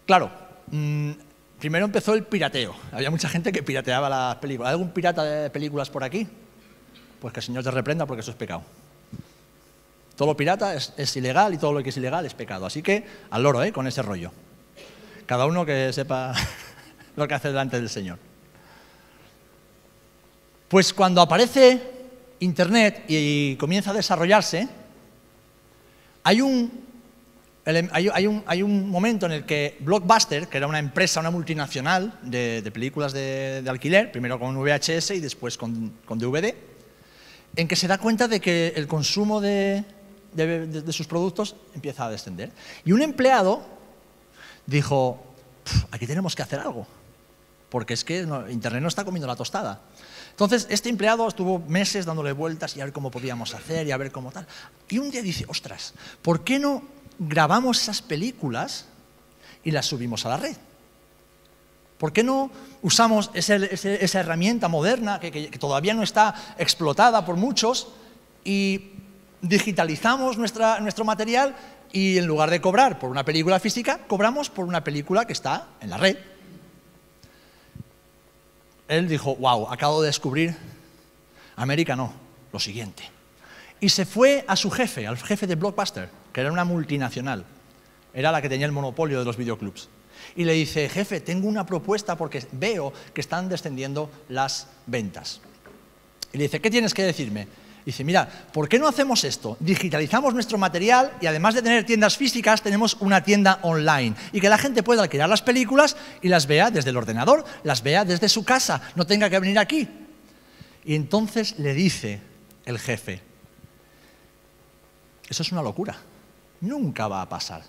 Claro, mm, primero empezó el pirateo. Había mucha gente que pirateaba las películas. ¿Hay algún pirata de películas por aquí? Pues que el Señor te reprenda porque eso es pecado. Todo lo pirata es, ilegal y todo lo que es ilegal es pecado. Así que al loro, ¿eh? Con ese rollo. Cada uno que sepa lo que hace delante del Señor. Pues cuando aparece Internet y comienza a desarrollarse, hay un Em, hay, un, momento en el que Blockbuster, que era una empresa, una multinacional de, películas de, alquiler, primero con VHS y después con, DVD, en que se da cuenta de que el consumo de, sus productos empieza a descender. Y un empleado dijo, aquí tenemos que hacer algo, porque es que Internet no está comiendo la tostada. Entonces, este empleado estuvo meses dándole vueltas y a ver cómo podíamos hacer y a ver cómo tal. Y un día dice, ostras, ¿por qué no grabamos esas películas y las subimos a la red? ¿Por qué no usamos esa herramienta moderna que, todavía no está explotada por muchos y digitalizamos nuestro material y en lugar de cobrar por una película física, cobramos por una película que está en la red? Él dijo, wow, acabo de descubrir, América no, lo siguiente. Y se fue a su jefe, al jefe de Blockbuster, que era una multinacional, era la que tenía el monopolio de los videoclubs. Y le dice, jefe, tengo una propuesta porque veo que están descendiendo las ventas. Y le dice, ¿qué tienes que decirme? Dice, mira, ¿por qué no hacemos esto? Digitalizamos nuestro material y además de tener tiendas físicas, tenemos una tienda online. Y que la gente pueda alquilar las películas y las vea desde el ordenador, las vea desde su casa, no tenga que venir aquí. Y entonces le dice el jefe, eso es una locura nunca va a pasar.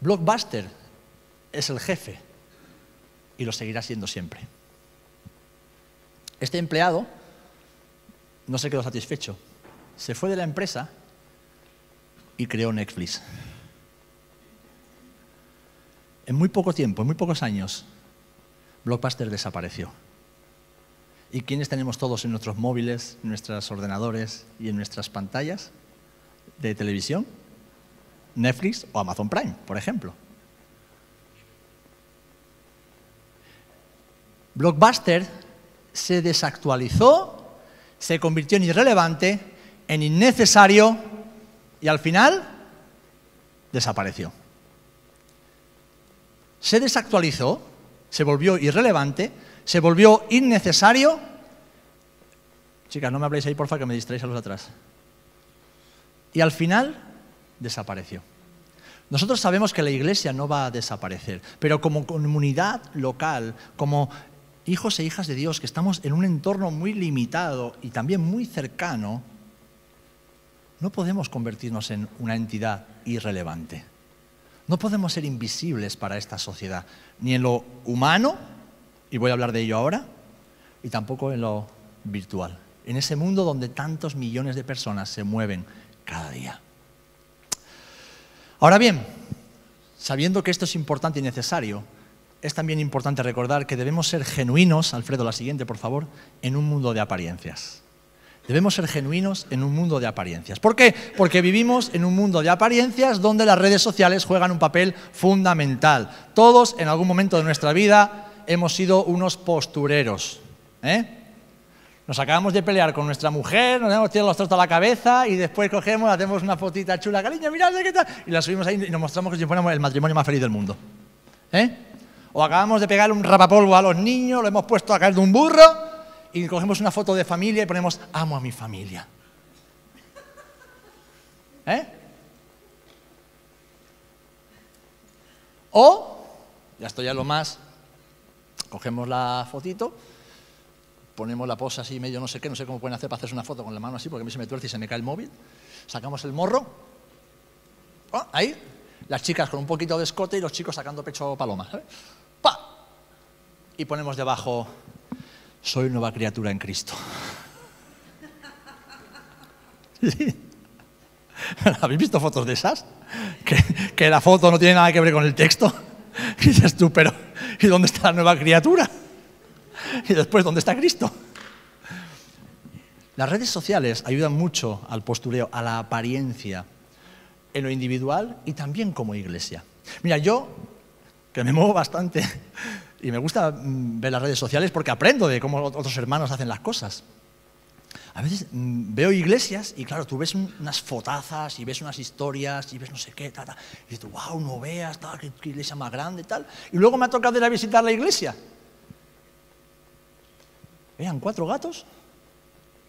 Blockbuster es el jefe y lo seguirá siendo siempre. Este empleado no se quedó satisfecho. Se fue de la empresa y creó Netflix. En muy poco tiempo, en muy pocos años, Blockbuster desapareció. ¿Y quiénes tenemos todos en nuestros móviles, en nuestros ordenadores y en nuestras pantallas de televisión? Netflix o Amazon Prime, por ejemplo. Blockbuster se desactualizó, se convirtió en irrelevante, en innecesario y al final desapareció. Se desactualizó, se volvió irrelevante, se volvió innecesario. Chicas, no me habléis ahí, porfa, que me distraéis a los atrás. Y al final desapareció. Nosotros sabemos que la iglesia no va a desaparecer, pero como comunidad local, como hijos e hijas de Dios, que estamos en un entorno muy limitado y también muy cercano, no podemos convertirnos en una entidad irrelevante. No podemos ser invisibles para esta sociedad, ni en lo humano, y voy a hablar de ello ahora, y tampoco en lo virtual, en ese mundo donde tantos millones de personas se mueven cada día. Ahora bien, sabiendo que esto es importante y necesario, es también importante recordar que debemos ser genuinos, Alfredo, la siguiente, por favor, en un mundo de apariencias. Debemos ser genuinos en un mundo de apariencias. ¿Por qué? Porque vivimos en un mundo de apariencias donde las redes sociales juegan un papel fundamental. Todos en algún momento de nuestra vida hemos sido unos postureros. ¿eh? Nos acabamos de pelear con nuestra mujer, nos hemos tirado los trozos a la cabeza y después cogemos, hacemos una fotita chula, cariño, mirad qué tal, y la subimos ahí y nos mostramos que si fuéramos el matrimonio más feliz del mundo. ¿Eh? O acabamos de pegar un rapapolvo a los niños, lo hemos puesto a caer de un burro y cogemos una foto de familia y ponemos amo a mi familia. ¿Eh? O, ya estoy ya lo más, cogemos la fotito ponemos la posa así medio no sé qué, no sé cómo pueden hacer para hacerse una foto con la mano así, porque a mí se me tuerce y se me cae el móvil. Sacamos el morro. Oh, ahí. Las chicas con un poquito de escote y los chicos sacando pecho paloma. ¡Pa! Y ponemos debajo, soy nueva criatura en Cristo. ¿Habéis visto fotos de esas? Que, que, la foto no tiene nada que ver con el texto. Y dices tú, pero ¿y dónde está la nueva criatura? Y después, ¿dónde está Cristo? Las redes sociales ayudan mucho al postureo, a la apariencia, en lo individual y también como iglesia. Mira, yo, que me muevo bastante y me gusta mm, ver las redes sociales porque aprendo de cómo otros hermanos hacen las cosas. A veces mm, veo iglesias y claro, tú ves unas fotazas y ves unas historias y ves no sé qué, y dices, wow, no veas, qué, iglesia más grande, tal. Y luego me ha tocado ir a visitar la iglesia. Vean, cuatro gatos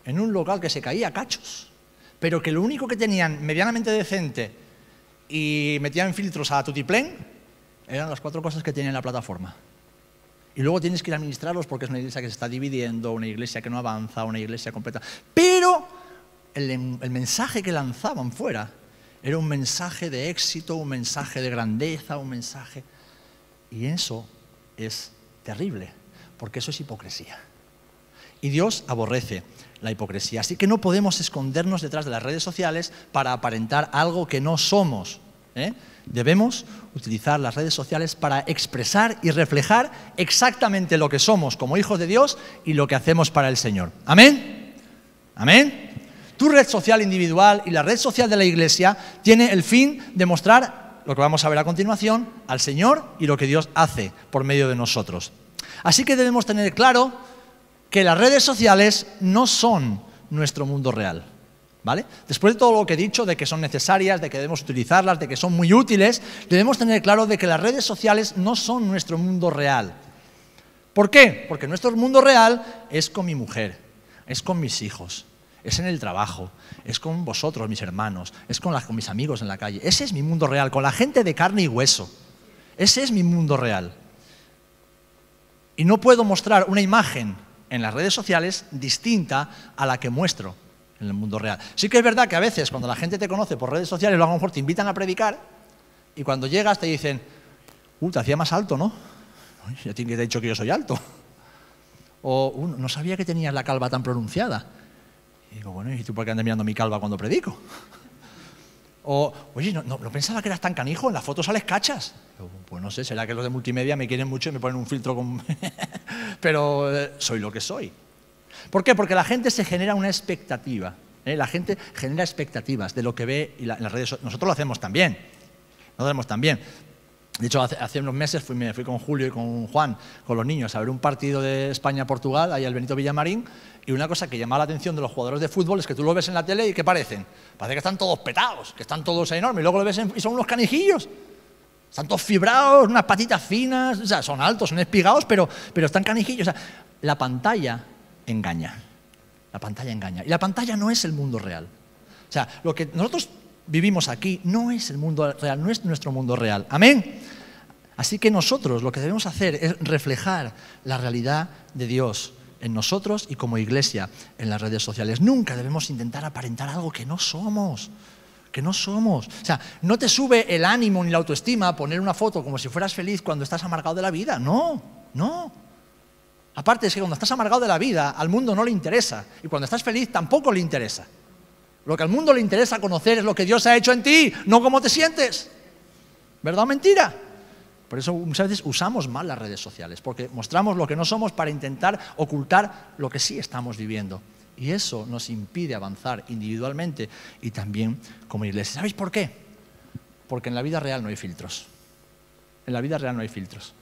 en un local que se caía cachos pero que lo único que tenían medianamente decente y metían filtros a tutiplén eran las cuatro cosas que tiene la plataforma. Y luego tienes que ir a administrarlos porque es una iglesia que se está dividiendo, una iglesia que no avanza, una iglesia completa. Pero el, el mensaje que lanzaban fuera era un mensaje de éxito, un mensaje de grandeza, un mensaje... Y eso es terrible, porque eso es hipocresía. Y Dios aborrece la hipocresía. Así que no podemos escondernos detrás de las redes sociales para aparentar algo que no somos. ¿Eh? Debemos utilizar las redes sociales para expresar y reflejar exactamente lo que somos como hijos de Dios y lo que hacemos para el Señor. Amén. Amén. Tu red social individual y la red social de la iglesia tiene el fin de mostrar lo que vamos a ver a continuación al Señor y lo que Dios hace por medio de nosotros. Así que debemos tener claro que las redes sociales no son nuestro mundo real. ¿Vale? Después de todo lo que he dicho, de que son necesarias, de que debemos utilizarlas, de que son muy útiles, debemos tener claro de que las redes sociales no son nuestro mundo real. ¿Por qué? Porque nuestro mundo real es con mi mujer, es con mis hijos, es en el trabajo, es con vosotros, mis hermanos, es con, con mis amigos en la calle. Ese es mi mundo real, con la gente de carne y hueso. Ese es mi mundo real. Y no puedo mostrar una imagen en las redes sociales distinta a la que muestro en el mundo real. Sí que es verdad que a veces cuando la gente te conoce por redes sociales, luego a lo mejor te invitan a predicar y cuando llegas te dicen, uh, te hacía más alto, ¿no? Ya te he dicho que yo soy alto. O uh, no sabía que tenías la calva tan pronunciada. Y digo, bueno, ¿y tú por qué andas mirando mi calva cuando predico? O, oye, no, pensaba que eras tan canijo, en las fotos sales cachas. Pues no sé, será que los de multimedia me quieren mucho y me ponen un filtro con... Pero eh, soy lo que soy. ¿Por qué? Porque la gente se genera una expectativa. ¿eh? La gente genera expectativas de lo que ve y en las redes Nosotros lo hacemos también. Lo hacemos también. De hecho, hace, unos meses fui, con Julio y con Juan, con los niños, a ver un partido de España-Portugal, ahí al Benito Villamarín, y una cosa que llama la atención de los jugadores de fútbol es que tú lo ves en la tele y ¿qué parecen? Parece que están todos petados, que están todos enormes, y luego lo ves y son unos canijillos. Están todos fibrados, unas patitas finas, o sea, son altos, son espigados, pero, pero están canijillos. La pantalla engaña. La pantalla engaña. Y la pantalla no es el mundo real. O sea, lo que nosotros vivimos aquí no es el mundo real, no es nuestro mundo real. Amén. Así que nosotros lo que debemos hacer es reflejar la realidad de Dios en nosotros y como iglesia en las redes sociales. Nunca debemos intentar aparentar algo que no somos, que no somos. O sea, no te sube el ánimo ni la autoestima poner una foto como si fueras feliz cuando estás amargado de la vida. No, no. Aparte es que cuando estás amargado de la vida, al mundo no le interesa. Y cuando estás feliz tampoco le interesa. Lo que al mundo le interesa conocer es lo que Dios ha hecho en ti, no cómo te sientes. ¿Verdad o mentira? Por eso muchas veces usamos mal las redes sociales, porque mostramos lo que no somos para intentar ocultar lo que sí estamos viviendo. Y eso nos impide avanzar individualmente y también como iglesia. ¿Sabéis por qué? Porque en la vida real no hay filtros. En la vida real no hay filtros.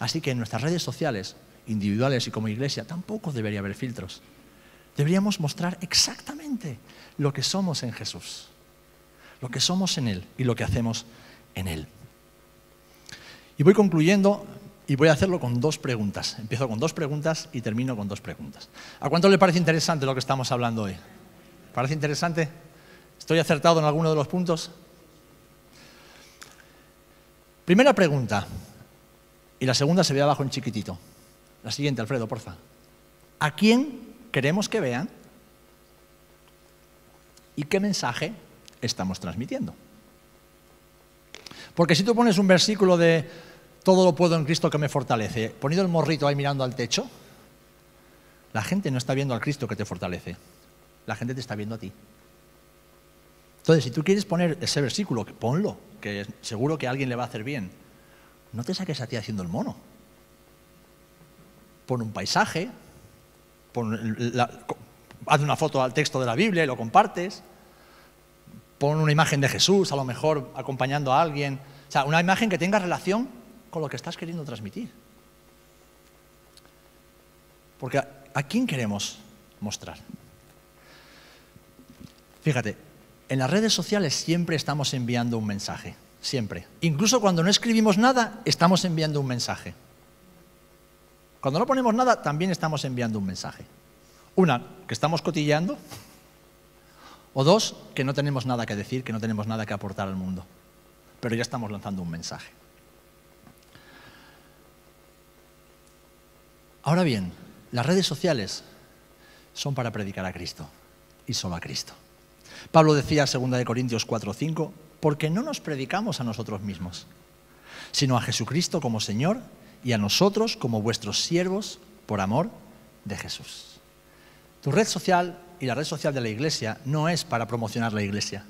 Así que en nuestras redes sociales, individuales y como iglesia, tampoco debería haber filtros. Deberíamos mostrar exactamente lo que somos en Jesús, lo que somos en Él y lo que hacemos en Él. Y voy concluyendo y voy a hacerlo con dos preguntas. Empiezo con dos preguntas y termino con dos preguntas. ¿A cuánto le parece interesante lo que estamos hablando hoy? ¿Parece interesante? ¿Estoy acertado en alguno de los puntos? Primera pregunta, y la segunda se ve abajo en chiquitito. La siguiente, Alfredo, porfa. a quién queremos que vean y qué mensaje estamos transmitiendo. Porque si tú pones un versículo de todo lo puedo en Cristo que me fortalece, poniendo el morrito ahí mirando al techo, la gente no está viendo al Cristo que te fortalece, la gente te está viendo a ti. Entonces, si tú quieres poner ese versículo, ponlo, que seguro que a alguien le va a hacer bien. No te saques a ti haciendo el mono. Pon un paisaje, haz una foto al texto de la Biblia y lo compartes. Pon una imagen de Jesús, a lo mejor acompañando a alguien. O sea, una imagen que tenga relación con lo que estás queriendo transmitir. Porque ¿a quién queremos mostrar? Fíjate, en las redes sociales siempre estamos enviando un mensaje, siempre. Incluso cuando no escribimos nada, estamos enviando un mensaje. Cuando no ponemos nada, también estamos enviando un mensaje. Una, que estamos cotilleando, o dos, que no tenemos nada que decir, que no tenemos nada que aportar al mundo. Pero ya estamos lanzando un mensaje. Ahora bien, las redes sociales son para predicar a Cristo y solo a Cristo. Pablo decía, 2 Corintios 4:5, porque no nos predicamos a nosotros mismos, sino a Jesucristo como Señor y a nosotros como vuestros siervos por amor de Jesús. Tu red social y la red social de la iglesia no es para promocionar la iglesia,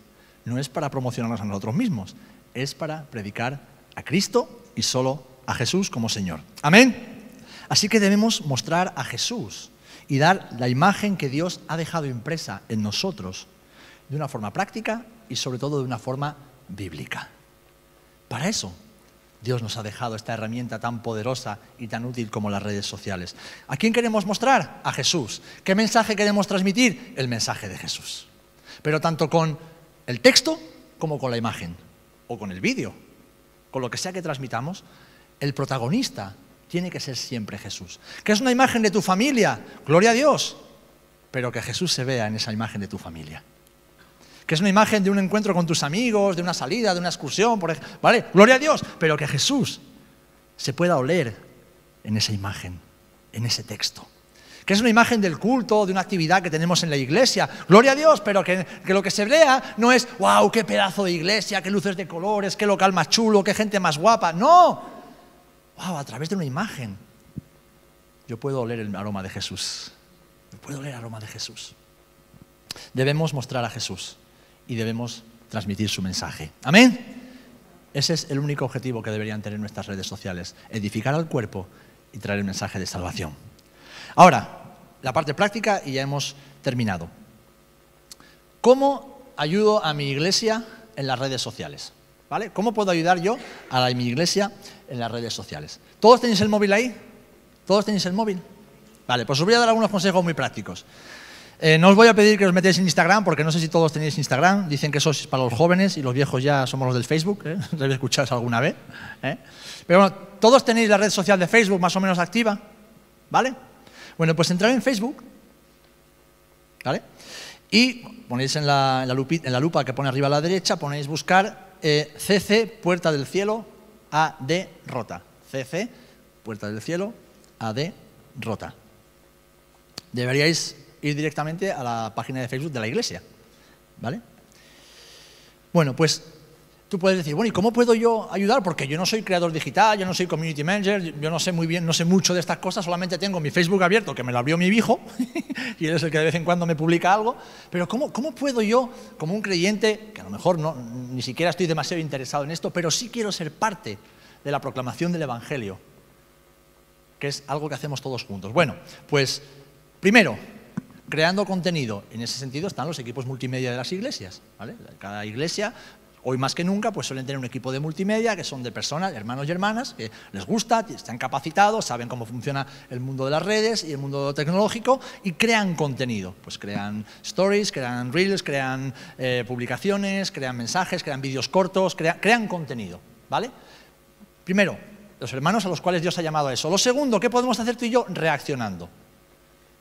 no es para promocionarnos a nosotros mismos, es para predicar a Cristo y solo a Jesús como Señor. Amén. Así que debemos mostrar a Jesús y dar la imagen que Dios ha dejado impresa en nosotros de una forma práctica y sobre todo de una forma bíblica. Para eso Dios nos ha dejado esta herramienta tan poderosa y tan útil como las redes sociales. ¿A quién queremos mostrar? A Jesús. ¿Qué mensaje queremos transmitir? El mensaje de Jesús. Pero tanto con el texto como con la imagen o con el vídeo, con lo que sea que transmitamos, el protagonista tiene que ser siempre Jesús. ¿Qué es una imagen de tu familia? Gloria a Dios. Pero que Jesús se vea en esa imagen de tu familia que es una imagen de un encuentro con tus amigos, de una salida, de una excursión, por ejemplo, ¿vale? Gloria a Dios, pero que Jesús se pueda oler en esa imagen, en ese texto. Que es una imagen del culto, de una actividad que tenemos en la iglesia. Gloria a Dios, pero que, lo que se vea no es, wow, qué pedazo de iglesia, qué luces de colores, qué local más chulo, qué gente más guapa. No, wow, a través de una imagen yo puedo oler el aroma de Jesús. Puedo oler el aroma de Jesús. Debemos mostrar a Jesús y debemos transmitir su mensaje. Amén. Ese es el único objetivo que deberían tener nuestras redes sociales, edificar al cuerpo y traer el mensaje de salvación. Ahora, la parte práctica y ya hemos terminado. ¿Cómo ayudo a mi iglesia en las redes sociales? ¿Vale? ¿Cómo puedo ayudar yo a mi iglesia en las redes sociales? ¿Todos tenéis el móvil ahí? ¿Todos tenéis el móvil? Vale, pues os voy a dar algunos consejos muy prácticos. Eh, no os voy a pedir que os metáis en Instagram, porque no sé si todos tenéis Instagram. Dicen que eso es para los jóvenes y los viejos ya somos los del Facebook. ¿eh? Debéis escucharos alguna vez. ¿eh? Pero bueno, todos tenéis la red social de Facebook más o menos activa. ¿Vale? Bueno, pues entrar en Facebook. ¿Vale? Y ponéis en la, en la lupa que pone arriba a la derecha, ponéis buscar CC, Puerta del Cielo, AD, Rota. CC, Puerta del Cielo, AD, Rota. Deberíais ir directamente a la página de Facebook de la iglesia. ¿Vale? Bueno, pues tú puedes decir, bueno, ¿y cómo puedo yo ayudar? Porque yo no soy creador digital, yo no soy community manager, yo no sé muy bien, no sé mucho de estas cosas, solamente tengo mi Facebook abierto, que me lo abrió mi hijo, y él es el que de vez en cuando me publica algo. Pero ¿cómo, ¿cómo puedo yo, como un creyente, que a lo mejor no, ni siquiera estoy demasiado interesado en esto, pero sí quiero ser parte de la proclamación del Evangelio, que es algo que hacemos todos juntos? Bueno, pues primero, creando contenido. En ese sentido están los equipos multimedia de las iglesias. Cada iglesia, hoy más que nunca, pues suelen tener un equipo de multimedia que son de personas, hermanos y hermanas, que les gusta, están capacitados, saben cómo funciona el mundo de las redes y el mundo tecnológico y crean contenido. Pues crean stories, crean reels, crean eh, publicaciones, crean mensajes, crean vídeos cortos, crean contenido. ¿Vale? Primero, los hermanos a los cuales Dios ha llamado a eso. Lo segundo, ¿qué podemos hacer tú y yo? Reaccionando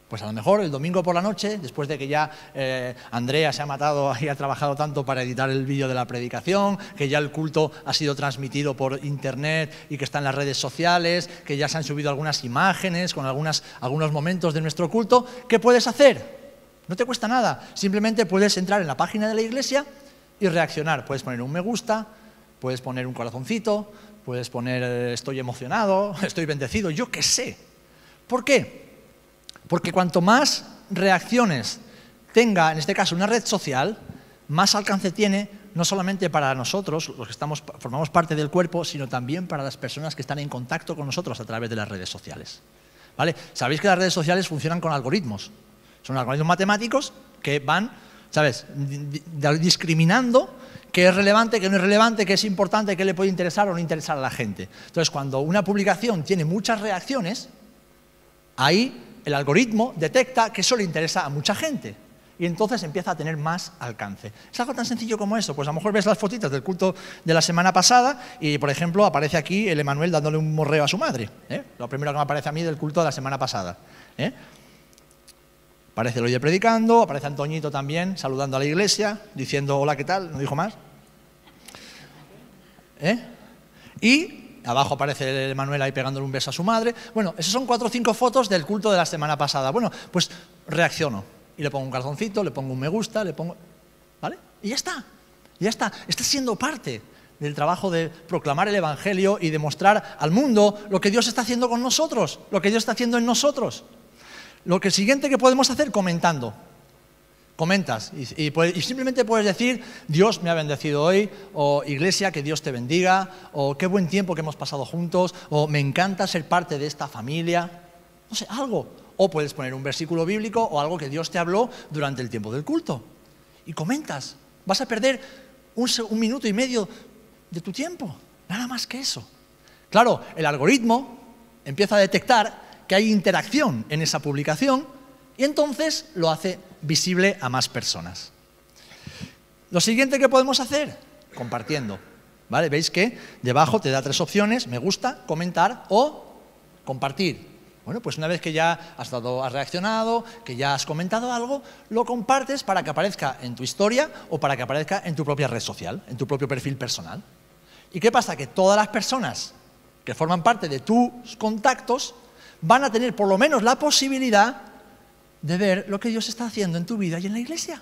Pues a lo mejor el domingo por la noche, después de que ya eh, Andrea se ha matado y ha trabajado tanto para editar el vídeo de la predicación, que ya el culto ha sido transmitido por internet y que está en las redes sociales, que ya se han subido algunas imágenes con algunas, algunos momentos de nuestro culto, ¿qué puedes hacer? No te cuesta nada, simplemente puedes entrar en la página de la iglesia y reaccionar. Puedes poner un me gusta, puedes poner un corazoncito, puedes poner eh, estoy emocionado, estoy bendecido, yo qué sé. ¿Por qué? Porque cuanto más reacciones tenga, en este caso, una red social, más alcance tiene, no solamente para nosotros, los que estamos, formamos parte del cuerpo, sino también para las personas que están en contacto con nosotros a través de las redes sociales. ¿Vale? Sabéis que las redes sociales funcionan con algoritmos. Son algoritmos matemáticos que van, ¿sabes?, discriminando qué es relevante, qué no es relevante, qué es importante, qué le puede interesar o no interesar a la gente. Entonces, cuando una publicación tiene muchas reacciones, ahí el algoritmo detecta que eso le interesa a mucha gente y entonces empieza a tener más alcance. Es algo tan sencillo como eso. Pues a lo mejor ves las fotitas del culto de la semana pasada y, por ejemplo, aparece aquí el Emanuel dándole un morreo a su madre. ¿eh? Lo primero que me aparece a mí del culto de la semana pasada. ¿eh? Aparece el predicando, aparece Antoñito también saludando a la iglesia, diciendo hola, ¿qué tal? No dijo más. ¿Eh? Y Abajo aparece Manuel ahí pegándole un beso a su madre. Bueno, esas son cuatro o cinco fotos del culto de la semana pasada. Bueno, pues reacciono y le pongo un calzoncito, le pongo un me gusta, le pongo... ¿Vale? Y ya está, ya está. Está siendo parte del trabajo de proclamar el Evangelio y demostrar al mundo lo que Dios está haciendo con nosotros, lo que Dios está haciendo en nosotros. Lo que siguiente que podemos hacer comentando comentas y, simplemente puedes decir, Dios me ha bendecido hoy, o Iglesia, que Dios te bendiga, o qué buen tiempo que hemos pasado juntos, o me encanta ser parte de esta familia, no sé, algo. O puedes poner un versículo bíblico o algo que Dios te habló durante el tiempo del culto. Y comentas, vas a perder un, minuto y medio de tu tiempo, nada más que eso. Claro, el algoritmo empieza a detectar que hay interacción en esa publicación y entonces lo hace visible a más personas. Lo siguiente que podemos hacer, compartiendo. ¿Vale? Veis que debajo te da tres opciones, me gusta, comentar o compartir. Bueno, pues una vez que ya has, dado, has reaccionado, que ya has comentado algo, lo compartes para que aparezca en tu historia o para que aparezca en tu propia red social, en tu propio perfil personal. ¿Y qué pasa? Que todas las personas que forman parte de tus contactos van a tener por lo menos la posibilidad de ver lo que Dios está haciendo en tu vida y en la iglesia.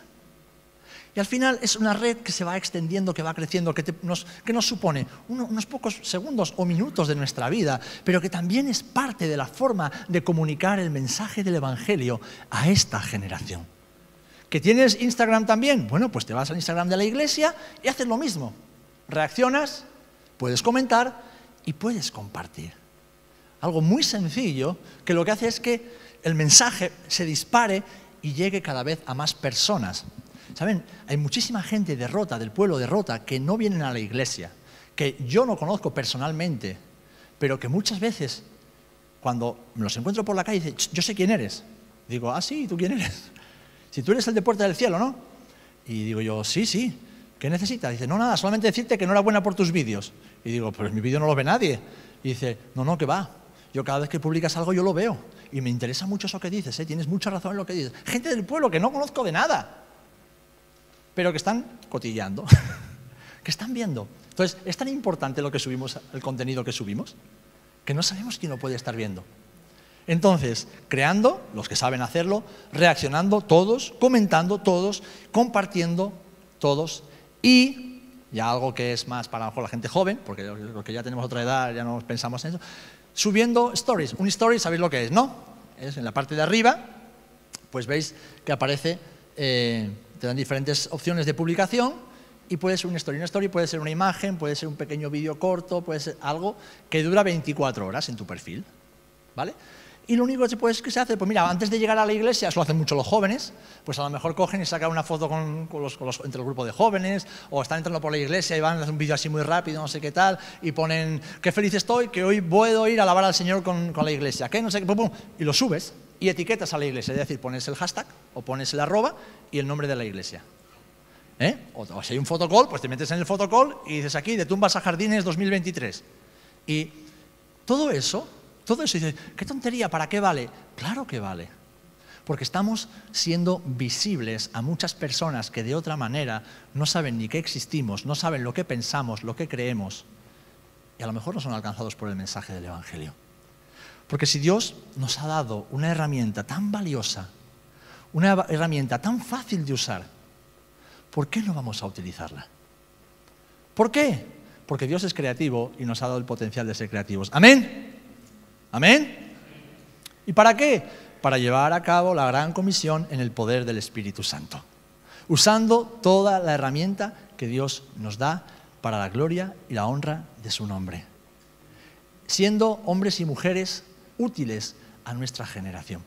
Y al final es una red que se va extendiendo, que va creciendo, que, nos, supone unos pocos segundos o minutos de nuestra vida, pero que también es parte de la forma de comunicar el mensaje del Evangelio a esta generación. ¿Que tienes Instagram también? Bueno, pues te vas al Instagram de la iglesia y haces lo mismo. Reaccionas, puedes comentar y puedes compartir. Algo muy sencillo que lo que hace es que el mensaje se dispare y llegue cada vez a más personas. ¿Saben? Hay muchísima gente de Rota, del pueblo de Rota, que no vienen a la iglesia, que yo no conozco personalmente, pero que muchas veces, cuando me los encuentro por la calle, dicen, yo sé quién eres. Digo, ah, sí, ¿tú quién eres? Si tú eres el de Puerta del Cielo, ¿no? Y digo yo, sí, sí. ¿Qué necesitas? Dice, no, nada, solamente decirte que no era buena por tus vídeos. Y digo, pues mi vídeo no lo ve nadie. Y dice, no, no, que va. Yo cada vez que publicas algo yo lo veo. Y me interesa mucho eso que dices, ¿eh? tienes mucha razón en lo que dices. Gente del pueblo que no conozco de nada, pero que están cotilleando, que están viendo. Entonces, es tan importante lo que subimos, el contenido que subimos, que no sabemos quién lo puede estar viendo. Entonces, creando, los que saben hacerlo, reaccionando todos, comentando todos, compartiendo todos y ya algo que es más para la gente joven, porque los que ya tenemos otra edad ya no pensamos en eso, subiendo stories. Un story, ¿sabéis lo que es? ¿No? Es en la parte de arriba, pues veis que aparece, eh, te dan diferentes opciones de publicación y puede ser una story. Una story puede ser una imagen, puede ser un pequeño vídeo corto, puede ser algo que dura 24 horas en tu perfil. ¿Vale? Y lo único que se, puede, que se hace, pues mira, antes de llegar a la iglesia, eso lo hacen mucho los jóvenes, pues a lo mejor cogen y sacan una foto con, los, entre el grupo de jóvenes, o están entrando por la iglesia y van a hacer un vídeo así muy rápido, no sé qué tal, y ponen, qué feliz estoy que hoy puedo ir a alabar al Señor con, la iglesia, ¿qué? No sé qué, pum, y lo subes y etiquetas a la iglesia, es decir, pones el hashtag o pones el arroba y el nombre de la iglesia. ¿Eh? O, o, si hay un fotocall, pues te metes en el fotocall y dices aquí, de tumbas a jardines 2023. Y todo eso todo eso y dices, qué tontería, ¿para qué vale? Claro que vale. Porque estamos siendo visibles a muchas personas que de otra manera no saben ni qué existimos, no saben lo que pensamos, lo que creemos, y a lo mejor no son alcanzados por el mensaje del Evangelio. Porque si Dios nos ha dado una herramienta tan valiosa, una herramienta tan fácil de usar, ¿por qué no vamos a utilizarla? ¿Por qué? Porque Dios es creativo y nos ha dado el potencial de ser creativos. Amén. Amén. ¿Y para qué? para llevar a cabo la gran comisión en el poder del Espíritu Santo, usando toda la herramienta que Dios nos da para la gloria y la honra de su nombre, siendo hombres y mujeres útiles a nuestra generación.